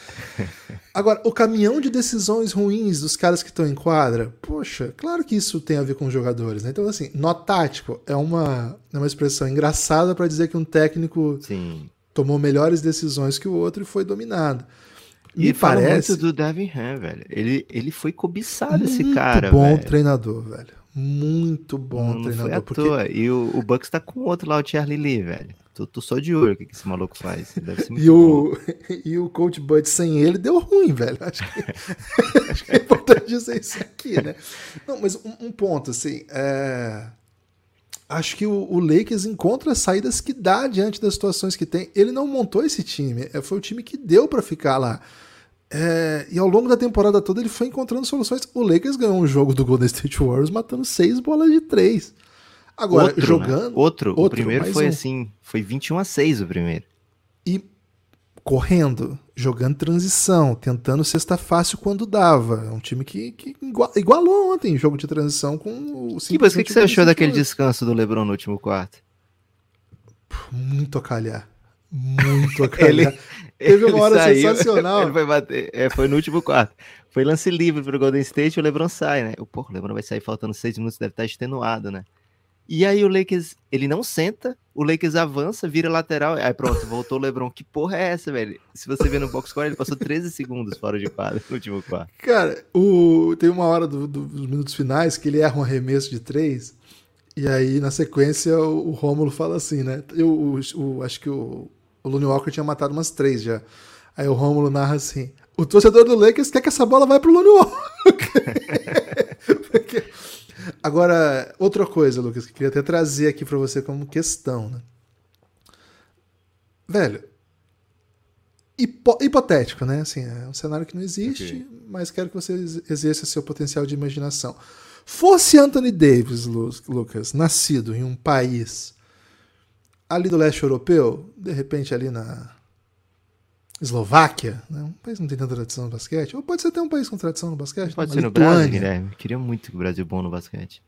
Speaker 2: Agora, o caminhão de decisões ruins dos caras que estão em quadra, poxa, claro que isso tem a ver com os jogadores, né? Então, assim, nó tático é uma, é uma expressão engraçada para dizer que um técnico
Speaker 3: Sim.
Speaker 2: tomou melhores decisões que o outro e foi dominado.
Speaker 3: E
Speaker 2: Me
Speaker 3: fala
Speaker 2: parece
Speaker 3: muito do Devin Ham, velho. Ele, ele foi cobiçado, esse
Speaker 2: muito
Speaker 3: cara,
Speaker 2: bom
Speaker 3: velho.
Speaker 2: treinador, velho. Muito bom
Speaker 3: Não, não foi
Speaker 2: treinador.
Speaker 3: à
Speaker 2: porque
Speaker 3: toa. E o, o Bucks tá com outro lá, o Charlie Lee, velho. Tô, tô só de olho o que que esse maluco faz. [LAUGHS] Muito
Speaker 2: E
Speaker 3: bom.
Speaker 2: o, [LAUGHS] e o Coach Bud sem ele deu ruim, velho. Acho que, [LAUGHS] acho que é importante dizer isso aqui, né? Não, mas um, um ponto, assim. é, Acho que o, o Lakers encontra as saídas que dá diante das situações que tem. Ele não montou esse time, é, foi o time que deu pra ficar lá. É, e ao longo da temporada toda ele foi encontrando soluções. O Lakers ganhou um jogo do Golden State Warriors matando seis bolas de três. Agora,
Speaker 3: Outro, né?
Speaker 2: jogando.
Speaker 3: Outro, o
Speaker 2: outro,
Speaker 3: primeiro
Speaker 2: mais
Speaker 3: foi
Speaker 2: um.
Speaker 3: assim, foi 21 a 6 o primeiro.
Speaker 2: E correndo, jogando transição, tentando cesta fácil quando dava. É um time que, que igua- igualou ontem o jogo de transição com o
Speaker 3: mas o que, que você achou daquele descanso do LeBron no último quarto?
Speaker 2: Muito a calhar. Muito a [LAUGHS] calhar.
Speaker 3: Ele-
Speaker 2: Teve uma hora
Speaker 3: saiu,
Speaker 2: sensacional.
Speaker 3: Ele foi, bater, é, foi no último quarto. Foi lance livre pro Golden State e o LeBron sai, né? O, porra, o LeBron vai sair faltando seis minutos, deve estar extenuado, né? E aí o Lakers, ele não senta, o Lakers avança, vira lateral, aí pronto, voltou o LeBron. Que porra é essa, velho? Se você ver no box score, ele passou 13 segundos fora de quadra no último quarto.
Speaker 2: Cara, o... tem uma hora do- do- dos minutos finais que ele erra um arremesso de três. E aí, na sequência, o, o Rômulo fala assim, né? Eu o- o- acho que o, o Looney Walker tinha matado umas três já. Aí o Rômulo narra assim: o torcedor do Lakers quer que essa bola vá pro Looney Walker. [LAUGHS] Porque- Agora, outra coisa, Lucas, que eu queria até trazer aqui pra você como questão, né? Velho, hipo- hipotético, né? Assim, é um cenário que não existe,
Speaker 3: Ok.
Speaker 2: mas quero que você ex- exerça seu potencial de imaginação. Fosse Anthony Davis, Lu- Lucas, nascido em um país ali do leste europeu, de repente ali na Eslováquia, né? um país que não tem tanta tradição no basquete, ou pode ser até um país com tradição no basquete,
Speaker 3: Pode ser
Speaker 2: Uma
Speaker 3: no Brasil,
Speaker 2: Lituânia.
Speaker 3: Guilherme. Queria muito que o Brasil bom no basquete.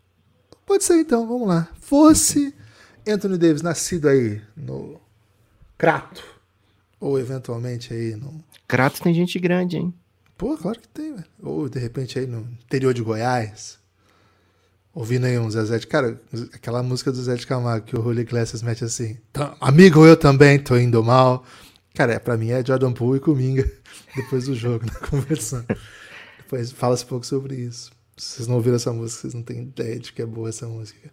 Speaker 2: Pode ser então, vamos lá. Fosse Anthony Davis nascido aí no Crato, ou eventualmente aí no.
Speaker 3: Crato tem gente grande, hein?
Speaker 2: Pô, claro que tem, velho. Ou de repente aí no interior de Goiás. Ouvindo aí um Zezé de. Cara, aquela música do Zezé de Camargo que o Julio Iglesias mete assim. "Tá, Amigo, eu também tô indo mal. Cara, é, pra mim é Jordan Poole e Cominga [LAUGHS] depois do jogo, né? Conversando. Depois fala-se um pouco sobre isso. Se vocês não ouviram essa música, vocês não têm ideia de que é boa essa música.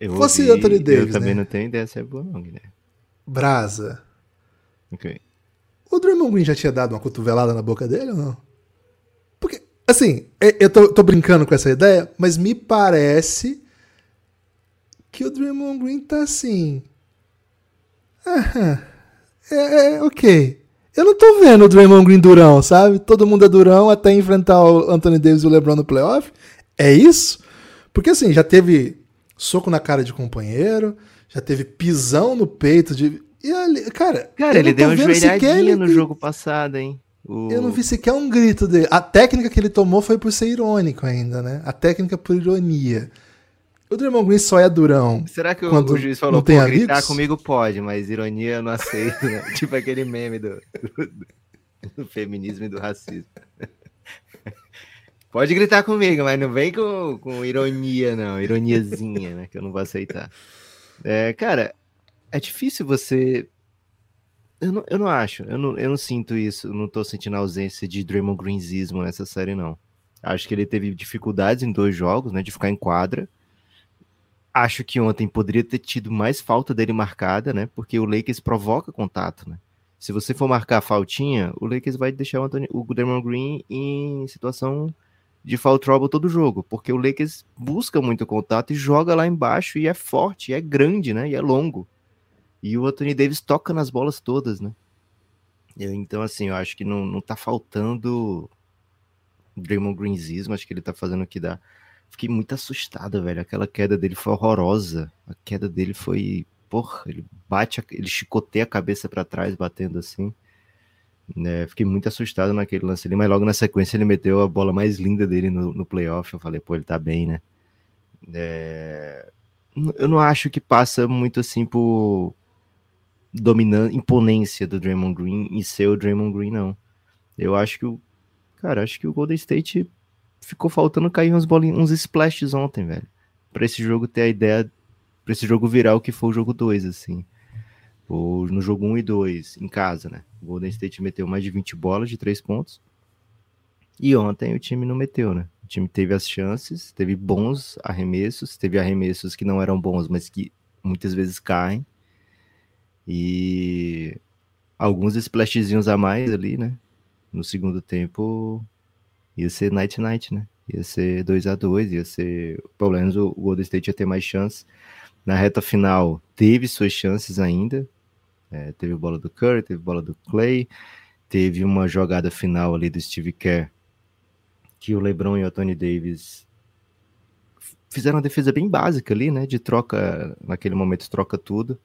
Speaker 3: Eu
Speaker 2: Fosse
Speaker 3: ouvi,
Speaker 2: Anthony Davis,
Speaker 3: Eu também
Speaker 2: né?
Speaker 3: não tenho ideia se é boa, não, Guilherme.
Speaker 2: Brasa.
Speaker 3: Ok.
Speaker 2: O Draymond Green já tinha dado uma cotovelada na boca dele ou não? Assim, é- eu tô, tô brincando com essa ideia, mas me parece que o Draymond Green tá assim. É, é, ok. Eu não tô vendo o Draymond Green durão, sabe? Todo mundo é durão até enfrentar o Anthony Davis e o LeBron no playoff. É isso? Porque, assim, já teve soco na cara de companheiro, já teve pisão no peito de. E ali, cara,
Speaker 3: Cara, ele deu uma joelhadinha
Speaker 2: ele-
Speaker 3: no jogo passado, hein? O-
Speaker 2: Eu não vi sequer um grito dele. A técnica que ele tomou foi por ser irônico ainda, né? A técnica por ironia. O Draymond Green só é durão.
Speaker 3: Será que o,
Speaker 2: quando
Speaker 3: o juiz falou,
Speaker 2: não
Speaker 3: pô,
Speaker 2: tem
Speaker 3: gritar comigo pode, mas ironia eu não aceito, né? [LAUGHS] tipo aquele meme do, do- do feminismo e do racismo. pode gritar comigo, mas não vem com, com ironia, não. Ironiazinha, né? Que eu não vou aceitar. É, cara, é difícil você... Eu não, eu não acho, eu não, eu não sinto isso, eu não tô sentindo a ausência de Draymond Greenzismo nessa série, não. Acho que ele teve dificuldades em dois jogos, né? De ficar em quadra. Acho que ontem poderia ter tido mais falta dele marcada, né? Porque o Lakers provoca contato, né? Se você for marcar a faltinha, o Lakers vai deixar o, Anthony, o Draymond Green em situação de foul trouble todo jogo, porque o Lakers busca muito contato e joga lá embaixo e é forte, e é grande, né? E é longo. E o Anthony Davis toca nas bolas todas, né? Então, assim, eu acho que não, não tá faltando Draymond Greenzismo, acho que ele tá fazendo o que dá. Fiquei muito assustado, velho. Aquela queda dele foi horrorosa. A queda dele foi. Porra, ele bate, ele chicoteia a cabeça pra trás, batendo assim. Né, fiquei muito assustado naquele lance ali, mas logo na sequência ele meteu a bola mais linda dele no, no playoff. Eu falei, pô, ele tá bem, né? É, Eu não acho que passa muito assim por dominância, imponência do Draymond Green e ser o Draymond Green, não. Eu acho que o. Cara, acho que o Golden State ficou faltando cair uns bolinhos, uns splashes ontem, velho. Pra esse jogo ter a ideia, pra esse jogo virar o que foi o jogo 2, assim. O, no jogo 1 um e 2, em casa, né? O Golden State meteu mais de 20 bolas de 3 pontos. E ontem o time não meteu, né? O time teve as chances, teve bons arremessos, teve arremessos que não eram bons, mas que muitas vezes caem. E alguns splashzinhos a mais ali, né? No segundo tempo ia ser night night, né? Ia ser 2 a 2 ia ser. Pelo menos o Golden State ia ter mais chance. Na reta final, teve suas chances ainda. É, teve bola do Curry, teve bola do Clay, teve uma jogada final ali do Steve Kerr que o LeBron e o Tony Davis fizeram uma defesa bem básica ali, né? De troca, naquele momento troca tudo.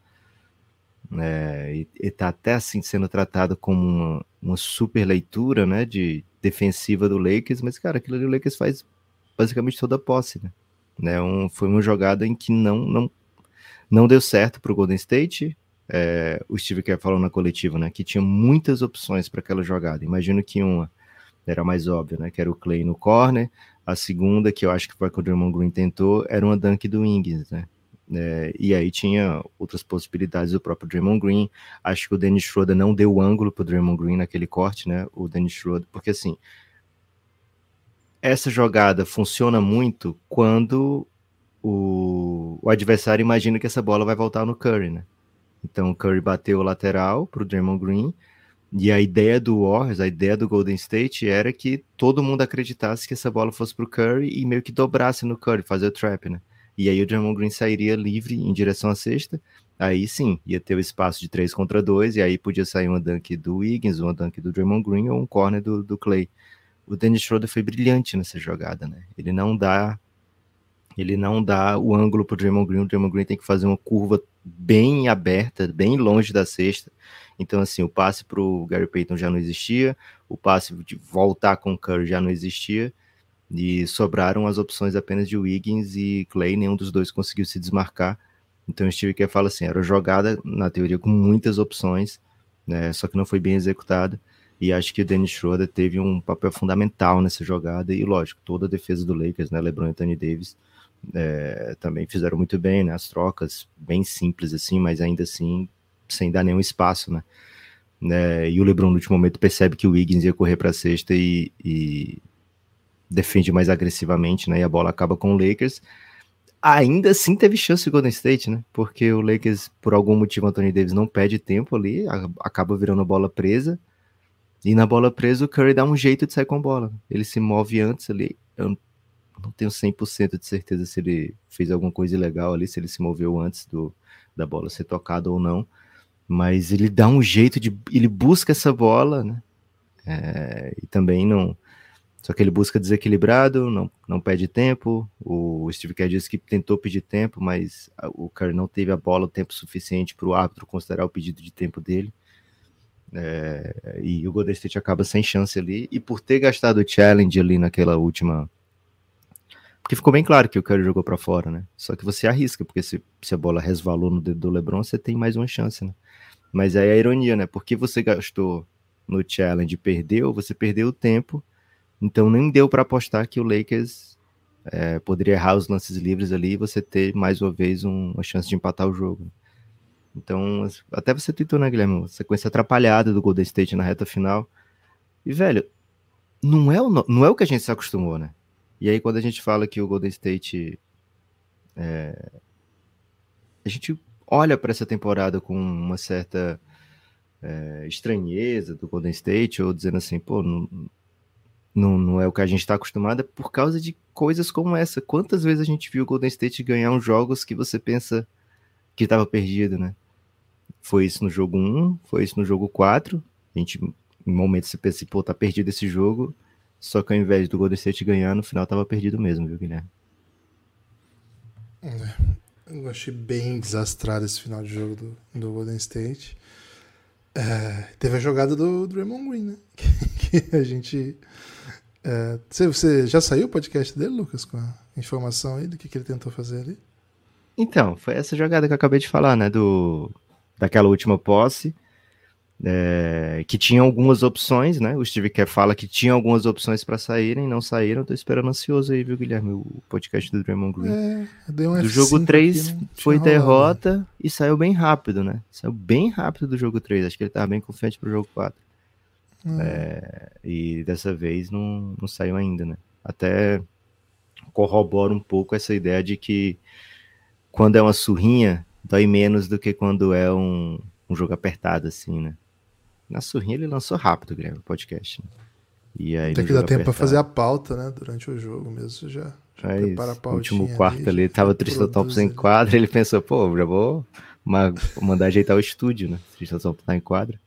Speaker 3: É, e, está até assim sendo tratado como uma, uma, super leitura, né? De defensiva do Lakers, mas cara, aquilo ali o Lakers faz basicamente toda a posse, né? né um, foi uma jogada em que não não, não deu certo para o Golden State. É, o Steve Kerr falou na coletiva, né? Que tinha muitas opções para aquela jogada. Imagino que uma era mais óbvia, né? Que era o Clay no corner. A segunda, que eu acho que foi a que o Draymond Green tentou, era uma dunk do Wings, né? É, e aí tinha outras possibilidades do próprio Draymond Green. Acho que o Dennis Schroeder não deu o ângulo para o Draymond Green naquele corte, né? O Dennis Schroeder, porque assim, essa jogada funciona muito quando o, o adversário imagina que essa bola vai voltar no Curry, né? Então o Curry bateu o lateral para o Draymond Green e a ideia do Warriors, a ideia do Golden State era que todo mundo acreditasse que essa bola fosse para o Curry e meio que dobrasse no Curry, fazer o trap, né? E aí o Draymond Green sairia livre em direção à cesta. Aí sim, ia ter o espaço de 3 contra 2, e aí podia sair uma dunk do Wiggins, uma dunk do Draymond Green ou um corner do, do Clay. O Dennis Schroeder foi brilhante nessa jogada, né? Ele não dá ele não dá o ângulo para o Draymond Green, o Draymond Green tem que fazer uma curva bem aberta, bem longe da cesta, então, assim, o passe para o Gary Payton já não existia, o passe de voltar com o Curry já não existia, e sobraram as opções apenas de Wiggins e Clay, nenhum dos dois conseguiu se desmarcar. Então, Steve Kerr fala assim: era jogada, na teoria, com muitas opções, né, só que não foi bem executada. E acho que o Dennis Schroeder teve um papel fundamental nessa jogada. E lógico, toda a defesa do Lakers, né? LeBron e Anthony Davis é, também fizeram muito bem, né? As trocas bem simples assim, mas ainda assim sem dar nenhum espaço, né? né? E o LeBron, no último momento, percebe que o Wiggins ia correr para a cesta e, e, defende mais agressivamente, né? E a bola acaba com o Lakers. Ainda assim teve chance o Golden State, né? Porque o Lakers, por algum motivo, Anthony Davis não perde tempo ali, acaba virando a bola presa. E na bola presa, o Curry dá um jeito de sair com a bola. Ele se move antes ali. Eu não tenho 100% de certeza se ele fez alguma coisa ilegal ali, se ele se moveu antes do, da bola ser tocada ou não mas ele dá um jeito de. Ele busca essa bola, né? É, e também não. Só que ele busca desequilibrado, não, não pede tempo. O Steve Kerr disse que tentou pedir tempo, mas o Curry não teve a bola o tempo suficiente para o árbitro considerar o pedido de tempo dele. É, e o Golden State acaba sem chance ali. E por ter gastado o challenge ali naquela última. Porque ficou bem claro que o Curry jogou para fora, né? Só que você arrisca, porque se, se a bola resvalou no dedo do LeBron, você tem mais uma chance, né? Mas aí é a ironia, né? Porque você gastou no challenge e perdeu, você perdeu o tempo, então nem deu para apostar que o Lakers é, poderia errar os lances livres ali e você ter mais uma vez um, uma chance de empatar o jogo. Então, até você tweetou, né, Guilherme? Sequência atrapalhada do Golden State na reta final. E, velho, não é o, não é o que a gente se acostumou, né? E aí, quando a gente fala que o Golden State. É, a gente olha para essa temporada com uma certa é, estranheza do Golden State, ou dizendo assim, pô, não, não, não é o que a gente está acostumado, é por causa de coisas como essa. Quantas vezes a gente viu o Golden State ganhar uns jogos que você pensa que estava perdido, né? Foi isso no jogo 1, foi isso no jogo 4. A gente, em momentos, você pensa, pô, tá perdido esse jogo. Só que ao invés do Golden State ganhar, no final tava perdido mesmo, viu, Guilherme?
Speaker 2: É. Eu achei bem desastrado esse final de jogo do, do Golden State. É, teve a jogada do, do Draymond Green, né? Que, [LAUGHS] que a gente. É, você, já saiu o podcast dele, Lucas, com a informação aí do que, que ele tentou fazer ali?
Speaker 3: Então, foi essa jogada que eu acabei de falar, né? Do, daquela última posse é, que tinha algumas opções, né? O Steve Kerr fala que tinha algumas opções para saírem, não saíram. Tô esperando ansioso aí, viu, Guilherme? O podcast do Draymond Green. É,
Speaker 2: um
Speaker 3: do jogo 3 foi derrota e saiu bem rápido, né? Saiu bem rápido do jogo 3. Acho que ele tava bem confiante pro jogo 4. Hum. É, e dessa vez não, não saiu ainda, né? Até corrobora um pouco essa ideia de que quando é uma surrinha, dói menos do que quando é um, um jogo apertado, assim, né? Na surrinha ele lançou rápido, Guilherme, o podcast. Né?
Speaker 2: E aí, Tem que dar tempo para fazer a pauta, né? Durante o jogo mesmo, já. já
Speaker 3: é prepara a pauta. No último quarto ali, ali tava o Tristan Thompson em quadra, ele pensou, pô, já vou mandar ajeitar o estúdio, né? Tristan Thompson tá em quadra.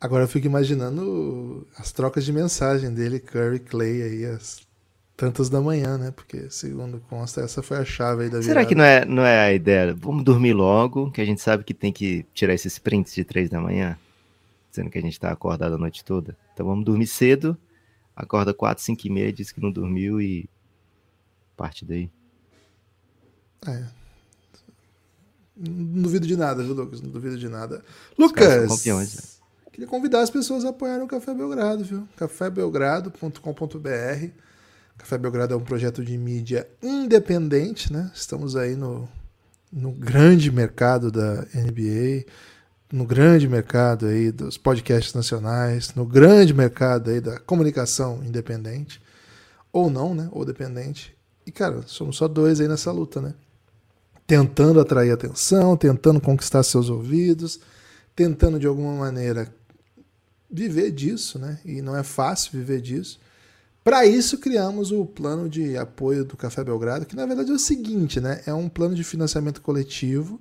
Speaker 2: Agora eu fico imaginando as trocas de mensagem dele, Curry Clay aí, as tantas da manhã, né? Porque, segundo consta, essa foi a chave aí da
Speaker 3: Será
Speaker 2: virada.
Speaker 3: que não é, não é a ideia? Vamos dormir logo, que a gente sabe que tem que tirar esses prints de três da manhã, sendo que a gente tá acordado a noite toda. Então vamos dormir cedo, acorda quatro, cinco e meia, diz que não dormiu e parte daí.
Speaker 2: É. Não duvido de nada, viu, Lucas? Não duvido de nada. Lucas,
Speaker 3: né?
Speaker 2: Queria convidar as pessoas a apoiarem o Café Belgrado, viu? cafébelgrado.com.br Café Belgrado é um projeto de mídia independente, né? Estamos aí no, no grande mercado da NBA, no grande mercado aí dos podcasts nacionais, no grande mercado aí da comunicação independente, ou não, né? Ou dependente. E, cara, somos só dois aí nessa luta, né? Tentando atrair atenção, tentando conquistar seus ouvidos, tentando de alguma maneira viver disso, né? E não é fácil viver disso. Para isso criamos o plano de apoio do Café Belgrado, que na verdade é o seguinte, né? É um plano de financiamento coletivo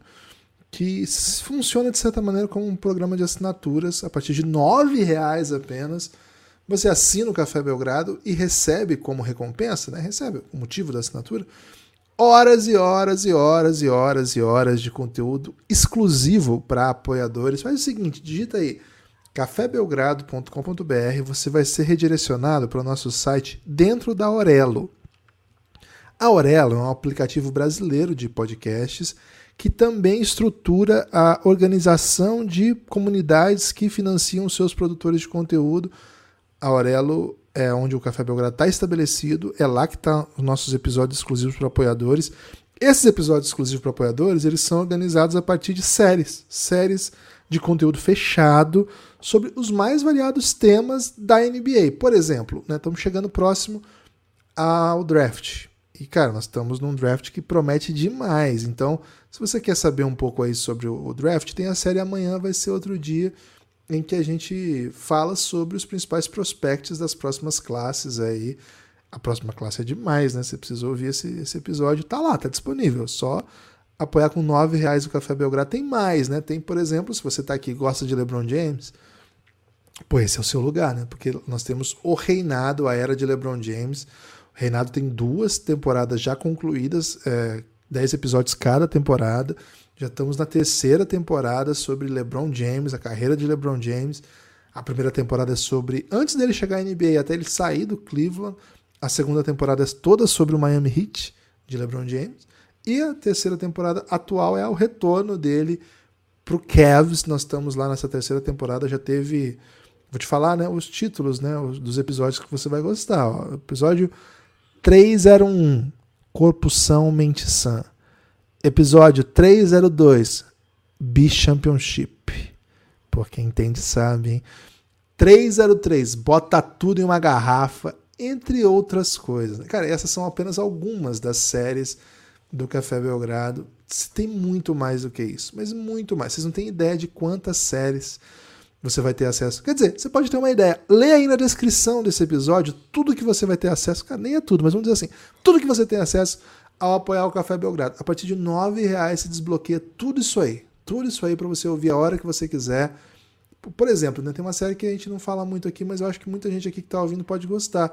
Speaker 2: que funciona de certa maneira como um programa de assinaturas a partir de R$ reais apenas. Você assina o Café Belgrado e recebe como recompensa, né? Recebe o motivo da assinatura horas e horas e horas e horas e horas de conteúdo exclusivo para apoiadores. Faz o seguinte, digita aí cafébelgrado.com.br, você vai ser redirecionado para o nosso site dentro da Aurelo. A Aurelo é um aplicativo brasileiro de podcasts que também estrutura a organização de comunidades que financiam seus produtores de conteúdo. A Aurelo é onde o Café Belgrado está estabelecido, é lá que estão os nossos episódios exclusivos para apoiadores. Esses episódios exclusivos para apoiadores, eles são organizados a partir de séries, séries de conteúdo fechado sobre os mais variados temas da NBA. Por exemplo, né, estamos chegando próximo ao draft. E, cara, nós estamos num draft que promete demais. Então, se você quer saber um pouco aí sobre o draft, tem a série Amanhã Vai Ser Outro Dia, em que a gente fala sobre os principais prospects das próximas classes aí. A próxima classe é demais, né? Você precisa ouvir esse, esse episódio. Tá lá, tá disponível. Só apoiar com R$ reais o Café Belgrado. Tem mais, né? Tem, por exemplo, se você tá aqui e gosta de LeBron James, pô, esse é o seu lugar, né? Porque nós temos o reinado, a era de LeBron James. O reinado tem duas temporadas já concluídas, é, dez episódios cada temporada. Já estamos na terceira temporada sobre LeBron James, a carreira de LeBron James. A primeira temporada é sobre antes dele chegar à NBA até ele sair do Cleveland. A segunda temporada é toda sobre o Miami Heat de LeBron James. E a terceira temporada atual é o retorno dele pro Cavs. Nós estamos lá nessa terceira temporada, já teve, vou te falar, né, os títulos, né, os, dos episódios que você vai gostar. Ó. Episódio 301, Corpo São Mente Sã. Episódio 302, B-Championship. Pô, quem entende sabe, hein? 303, Bota Tudo em uma Garrafa, entre outras coisas. Cara, essas são apenas algumas das séries do Café Belgrado. Tem muito mais do que isso, mas muito mais. Vocês não têm ideia de quantas séries você vai ter acesso. Quer dizer, você pode ter uma ideia. Lê aí na descrição desse episódio tudo que você vai ter acesso. Cara, nem é tudo, mas vamos dizer assim: tudo que você tem acesso ao apoiar o Café Belgrado. A partir de R$ reais se desbloqueia tudo isso aí. Tudo isso aí para você ouvir a hora que você quiser. Por exemplo, né, tem uma série que a gente não fala muito aqui, mas eu acho que muita gente aqui que está ouvindo pode gostar,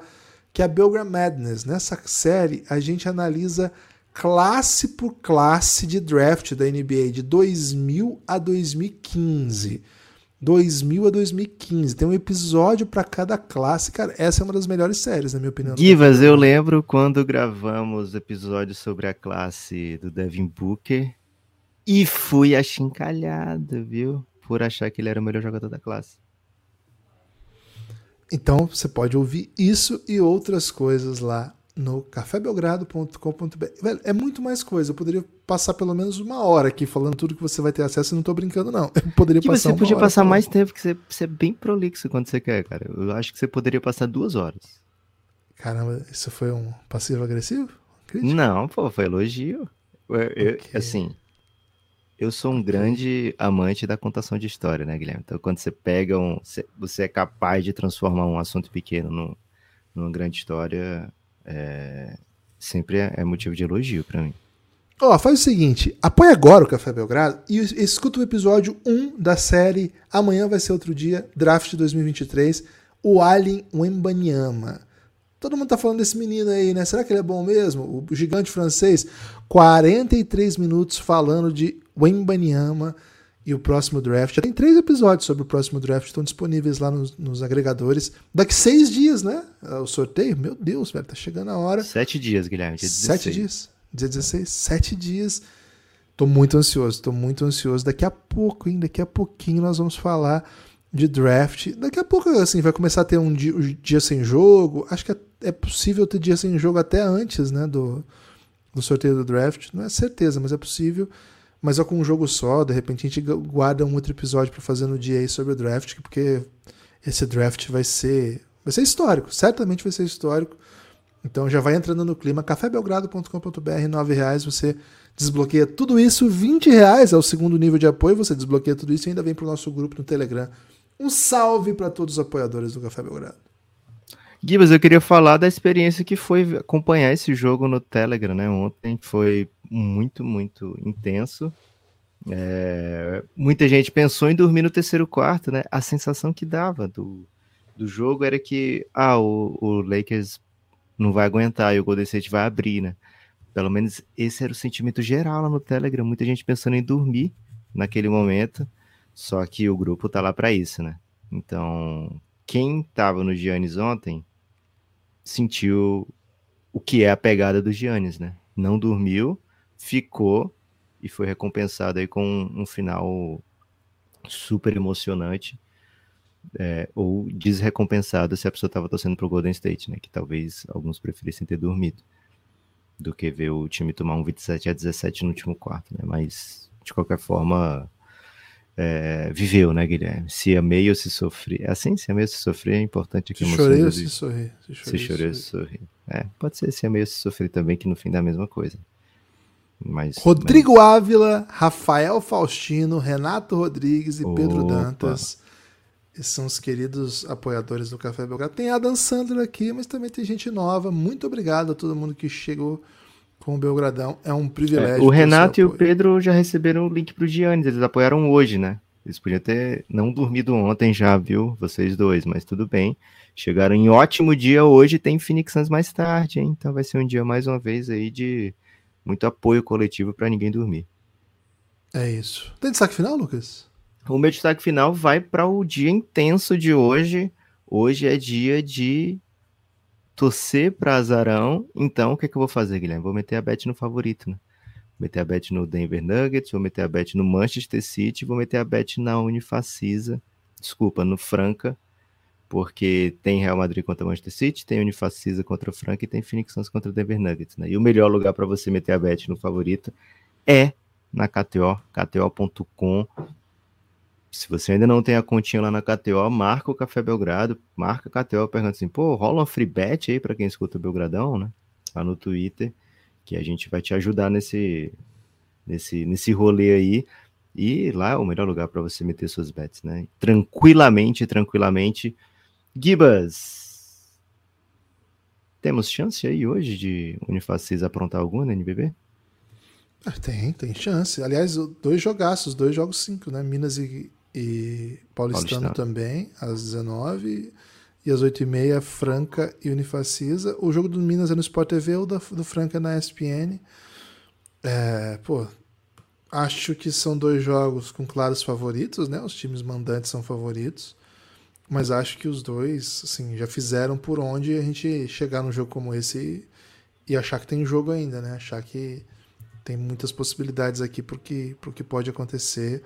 Speaker 2: que é a Belgram Madness. Nessa série, a gente analisa classe por classe de draft da NBA de 2000 a 2015. 2000 a 2015. Tem um episódio para cada classe. Cara, essa é uma das melhores séries, na minha opinião.
Speaker 3: Givas, eu lembro quando gravamos episódios sobre a classe do Devin Booker e fui achincalhado, viu? Por achar que ele era o melhor jogador da classe.
Speaker 2: Então você pode ouvir isso e outras coisas lá no cafébelgrado.com.br. Velho, é muito mais coisa. Eu poderia passar pelo menos uma hora aqui falando tudo que você vai ter acesso e não tô brincando, não. Eu poderia
Speaker 3: que
Speaker 2: passar
Speaker 3: você podia passar
Speaker 2: falando.
Speaker 3: mais tempo, que você, você é bem prolixo quando você quer, cara. Eu acho que você poderia passar duas horas.
Speaker 2: Caramba, isso foi um passivo-agressivo?
Speaker 3: Não, pô, foi elogio. Eu- eu-
Speaker 2: Ok.
Speaker 3: Assim, eu sou um grande amante da contação de história, né, Guilherme? Então, quando você pega um. você- Você é capaz de transformar um assunto pequeno num- numa grande história, é, sempre é, é motivo de elogio pra mim.
Speaker 2: Ó, faz o seguinte, apoia agora o Café Belgrado e escuta o episódio 1 da série Amanhã vai ser outro dia, Draft 2023, o Alien Wembanyama. Todo mundo tá falando desse menino aí, né? Será que ele é bom mesmo? O gigante francês, 43 minutos falando de Wembanyama e o próximo draft. Já tem três episódios sobre o próximo draft, estão disponíveis lá nos, nos, agregadores. Daqui seis dias, né? O sorteio, meu Deus, velho, tá chegando a hora.
Speaker 3: Sete dias, Guilherme. Dia
Speaker 2: Sete dias. Dia 16, sete dias. Tô muito ansioso, tô muito ansioso. Daqui a pouco, hein? Daqui a pouquinho nós vamos falar de draft. Daqui a pouco, assim, vai começar a ter um dia, um dia sem jogo. Acho que é, é possível ter dia sem jogo até antes, né? Do, do sorteio do draft. Não é certeza, mas é possível. Mas é com um jogo só, de repente a gente guarda um outro episódio para fazer no dia aí sobre o draft, porque esse draft vai ser vai ser histórico, certamente vai ser histórico. Então já vai entrando no clima, cafébelgrado.com.br, nove reais, você desbloqueia tudo isso, 20 reais é o segundo nível de apoio, você desbloqueia tudo isso e ainda vem para o nosso grupo no Telegram. Um salve para todos os apoiadores do Café Belgrado.
Speaker 3: Gibas, eu queria falar da experiência que foi acompanhar esse jogo no Telegram, né? Ontem foi muito, muito intenso. É, muita gente pensou em dormir no terceiro quarto, né? A sensação que dava do, do jogo era que ah, o, o Lakers não vai aguentar e o Golden State vai abrir, né? Pelo menos esse era o sentimento geral lá no Telegram. Muita gente pensando em dormir naquele momento. Só que o grupo tá lá para isso, né? Então, quem tava no Giannis ontem sentiu o que é a pegada do Giannis, né? Não dormiu, ficou e foi recompensado aí com um final super emocionante. É, ou desrecompensado se a pessoa estava torcendo para o Golden State, né? Que talvez alguns preferissem ter dormido do que ver o time tomar um 27 a 17 no último quarto, né? Mas de qualquer forma é, viveu, né, Guilherme? Se amei ou se sofri. É assim, se amei ou se sofri é importante
Speaker 2: que Se chorei ou se sorri.
Speaker 3: Se chorei, se chorei ou se sorri. É, pode ser se amei ou se sofri também, que no fim dá a mesma coisa. Mas,
Speaker 2: Rodrigo mas... Ávila, Rafael Faustino, Renato Rodrigues e Opa. Pedro Dantas. Esses são os queridos apoiadores do Café Belgrado. Tem a Dan Sandler aqui, mas também tem gente nova. Muito obrigado a todo mundo que chegou com o Belgradão. É um privilégio.
Speaker 3: É, o Renato e o Pedro já receberam o link pro Giannis, eles apoiaram hoje, né? Eles podiam ter não dormido ontem já, viu? Vocês dois, mas tudo bem. Chegaram em ótimo dia hoje, tem Phoenix Suns mais tarde, hein? Então vai ser um dia mais uma vez aí de muito apoio coletivo para ninguém dormir.
Speaker 2: É isso. Tem destaque final, Lucas?
Speaker 3: O meu destaque final vai para o dia intenso de hoje. Hoje é dia de torcer para Azarão, então o que, é que eu vou fazer, Guilherme? Vou meter a bet no favorito, né? Vou meter a bet no Denver Nuggets, vou meter a bet no Manchester City, vou meter a bet na Unifacisa, desculpa, no Franca, porque tem Real Madrid contra Manchester City, tem Unifacisa contra o Franca e tem Phoenix Suns contra o Denver Nuggets, né? E o melhor lugar para você meter a bet no favorito é na KTO, kto.com. Se você ainda não tem a continha lá na KTO, marca o Café Belgrado, marca a KTO, pergunta assim, pô, rola uma free bet aí para quem escuta o Belgradão, né? Lá no Twitter, que a gente vai te ajudar nesse, nesse, nesse rolê aí. E lá é o melhor lugar para você meter suas bets, né? Tranquilamente, tranquilamente. Gibas, temos chance aí hoje de Unifacis aprontar alguma na NBB?
Speaker 2: Ah, tem, tem chance. Aliás, dois jogaços, dois jogos cinco, né? Minas e, e Paulistano, Paulistano, também, às 19 e às 8h30, Franca e Unifacisa. O jogo do Minas é no Sport TV, o do, do Franca é na ESPN. É, pô, acho que são dois jogos com claros favoritos, né? Os times mandantes são favoritos. Mas acho que os dois, assim, já fizeram por onde a gente chegar num jogo como esse e, e achar que tem jogo ainda, né? Achar que tem muitas possibilidades aqui pro que, pro que pode acontecer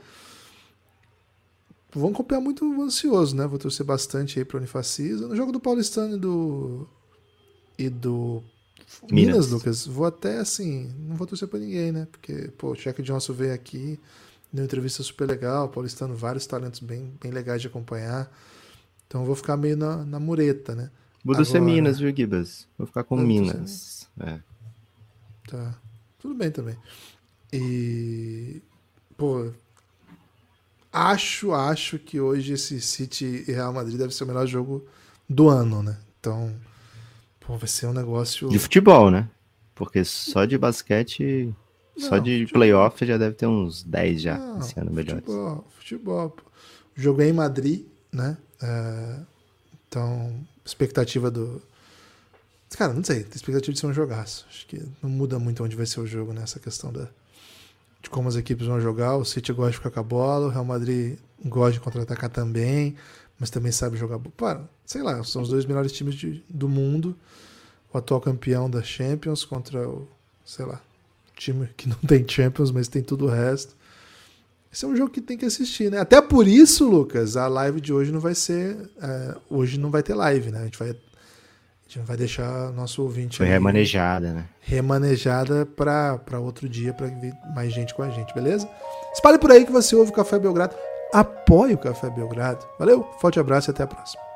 Speaker 2: vão acompanhar muito ansioso, né? Vou torcer bastante aí para Unifacisa. No jogo do Paulistano e do. E do. Minas. Minas, Lucas, vou até assim. Não vou torcer para ninguém, né? Porque, pô, o Cheque Johnson veio aqui, deu uma entrevista super legal. Paulistano, vários talentos bem, bem legais de acompanhar. Então vou ficar meio na, na mureta, né?
Speaker 3: Vou torcer Minas, viu, Gibas? Vou ficar com Minas. É.
Speaker 2: Tá. Tudo bem também. E. Pô, acho, acho que hoje esse City e Real Madrid deve ser o melhor jogo do ano, né? Então, pô, vai ser um negócio.
Speaker 3: De futebol, né? Porque só de basquete Só de playoff já deve ter uns 10 já
Speaker 2: Não,
Speaker 3: esse ano melhores.
Speaker 2: Futebol, futebol. pô. É em Madrid, né? É, então, expectativa do. Cara, não sei, tem expectativa de ser um jogaço. Acho que não muda muito onde vai ser o jogo nessa questão da, de como as equipes vão jogar. O City gosta de ficar com a bola, o Real Madrid gosta de contra-atacar também, mas também sabe jogar. Para, sei lá, são os dois melhores times de- do mundo. O atual campeão da Champions contra o, sei lá, time que não tem Champions, mas tem tudo o resto. Esse é um jogo que tem que assistir, né? Até por isso, Lucas, a live de hoje não vai ser. é, hoje não vai ter live, né? A gente vai, gente não vai deixar nosso ouvinte
Speaker 3: Foi
Speaker 2: aí
Speaker 3: remanejada, né?
Speaker 2: remanejada para outro dia, para vir mais gente com a gente, beleza? Espalhe por aí que você ouve o Café Belgrado. Apoie o Café Belgrado. Valeu, forte abraço e até a próxima.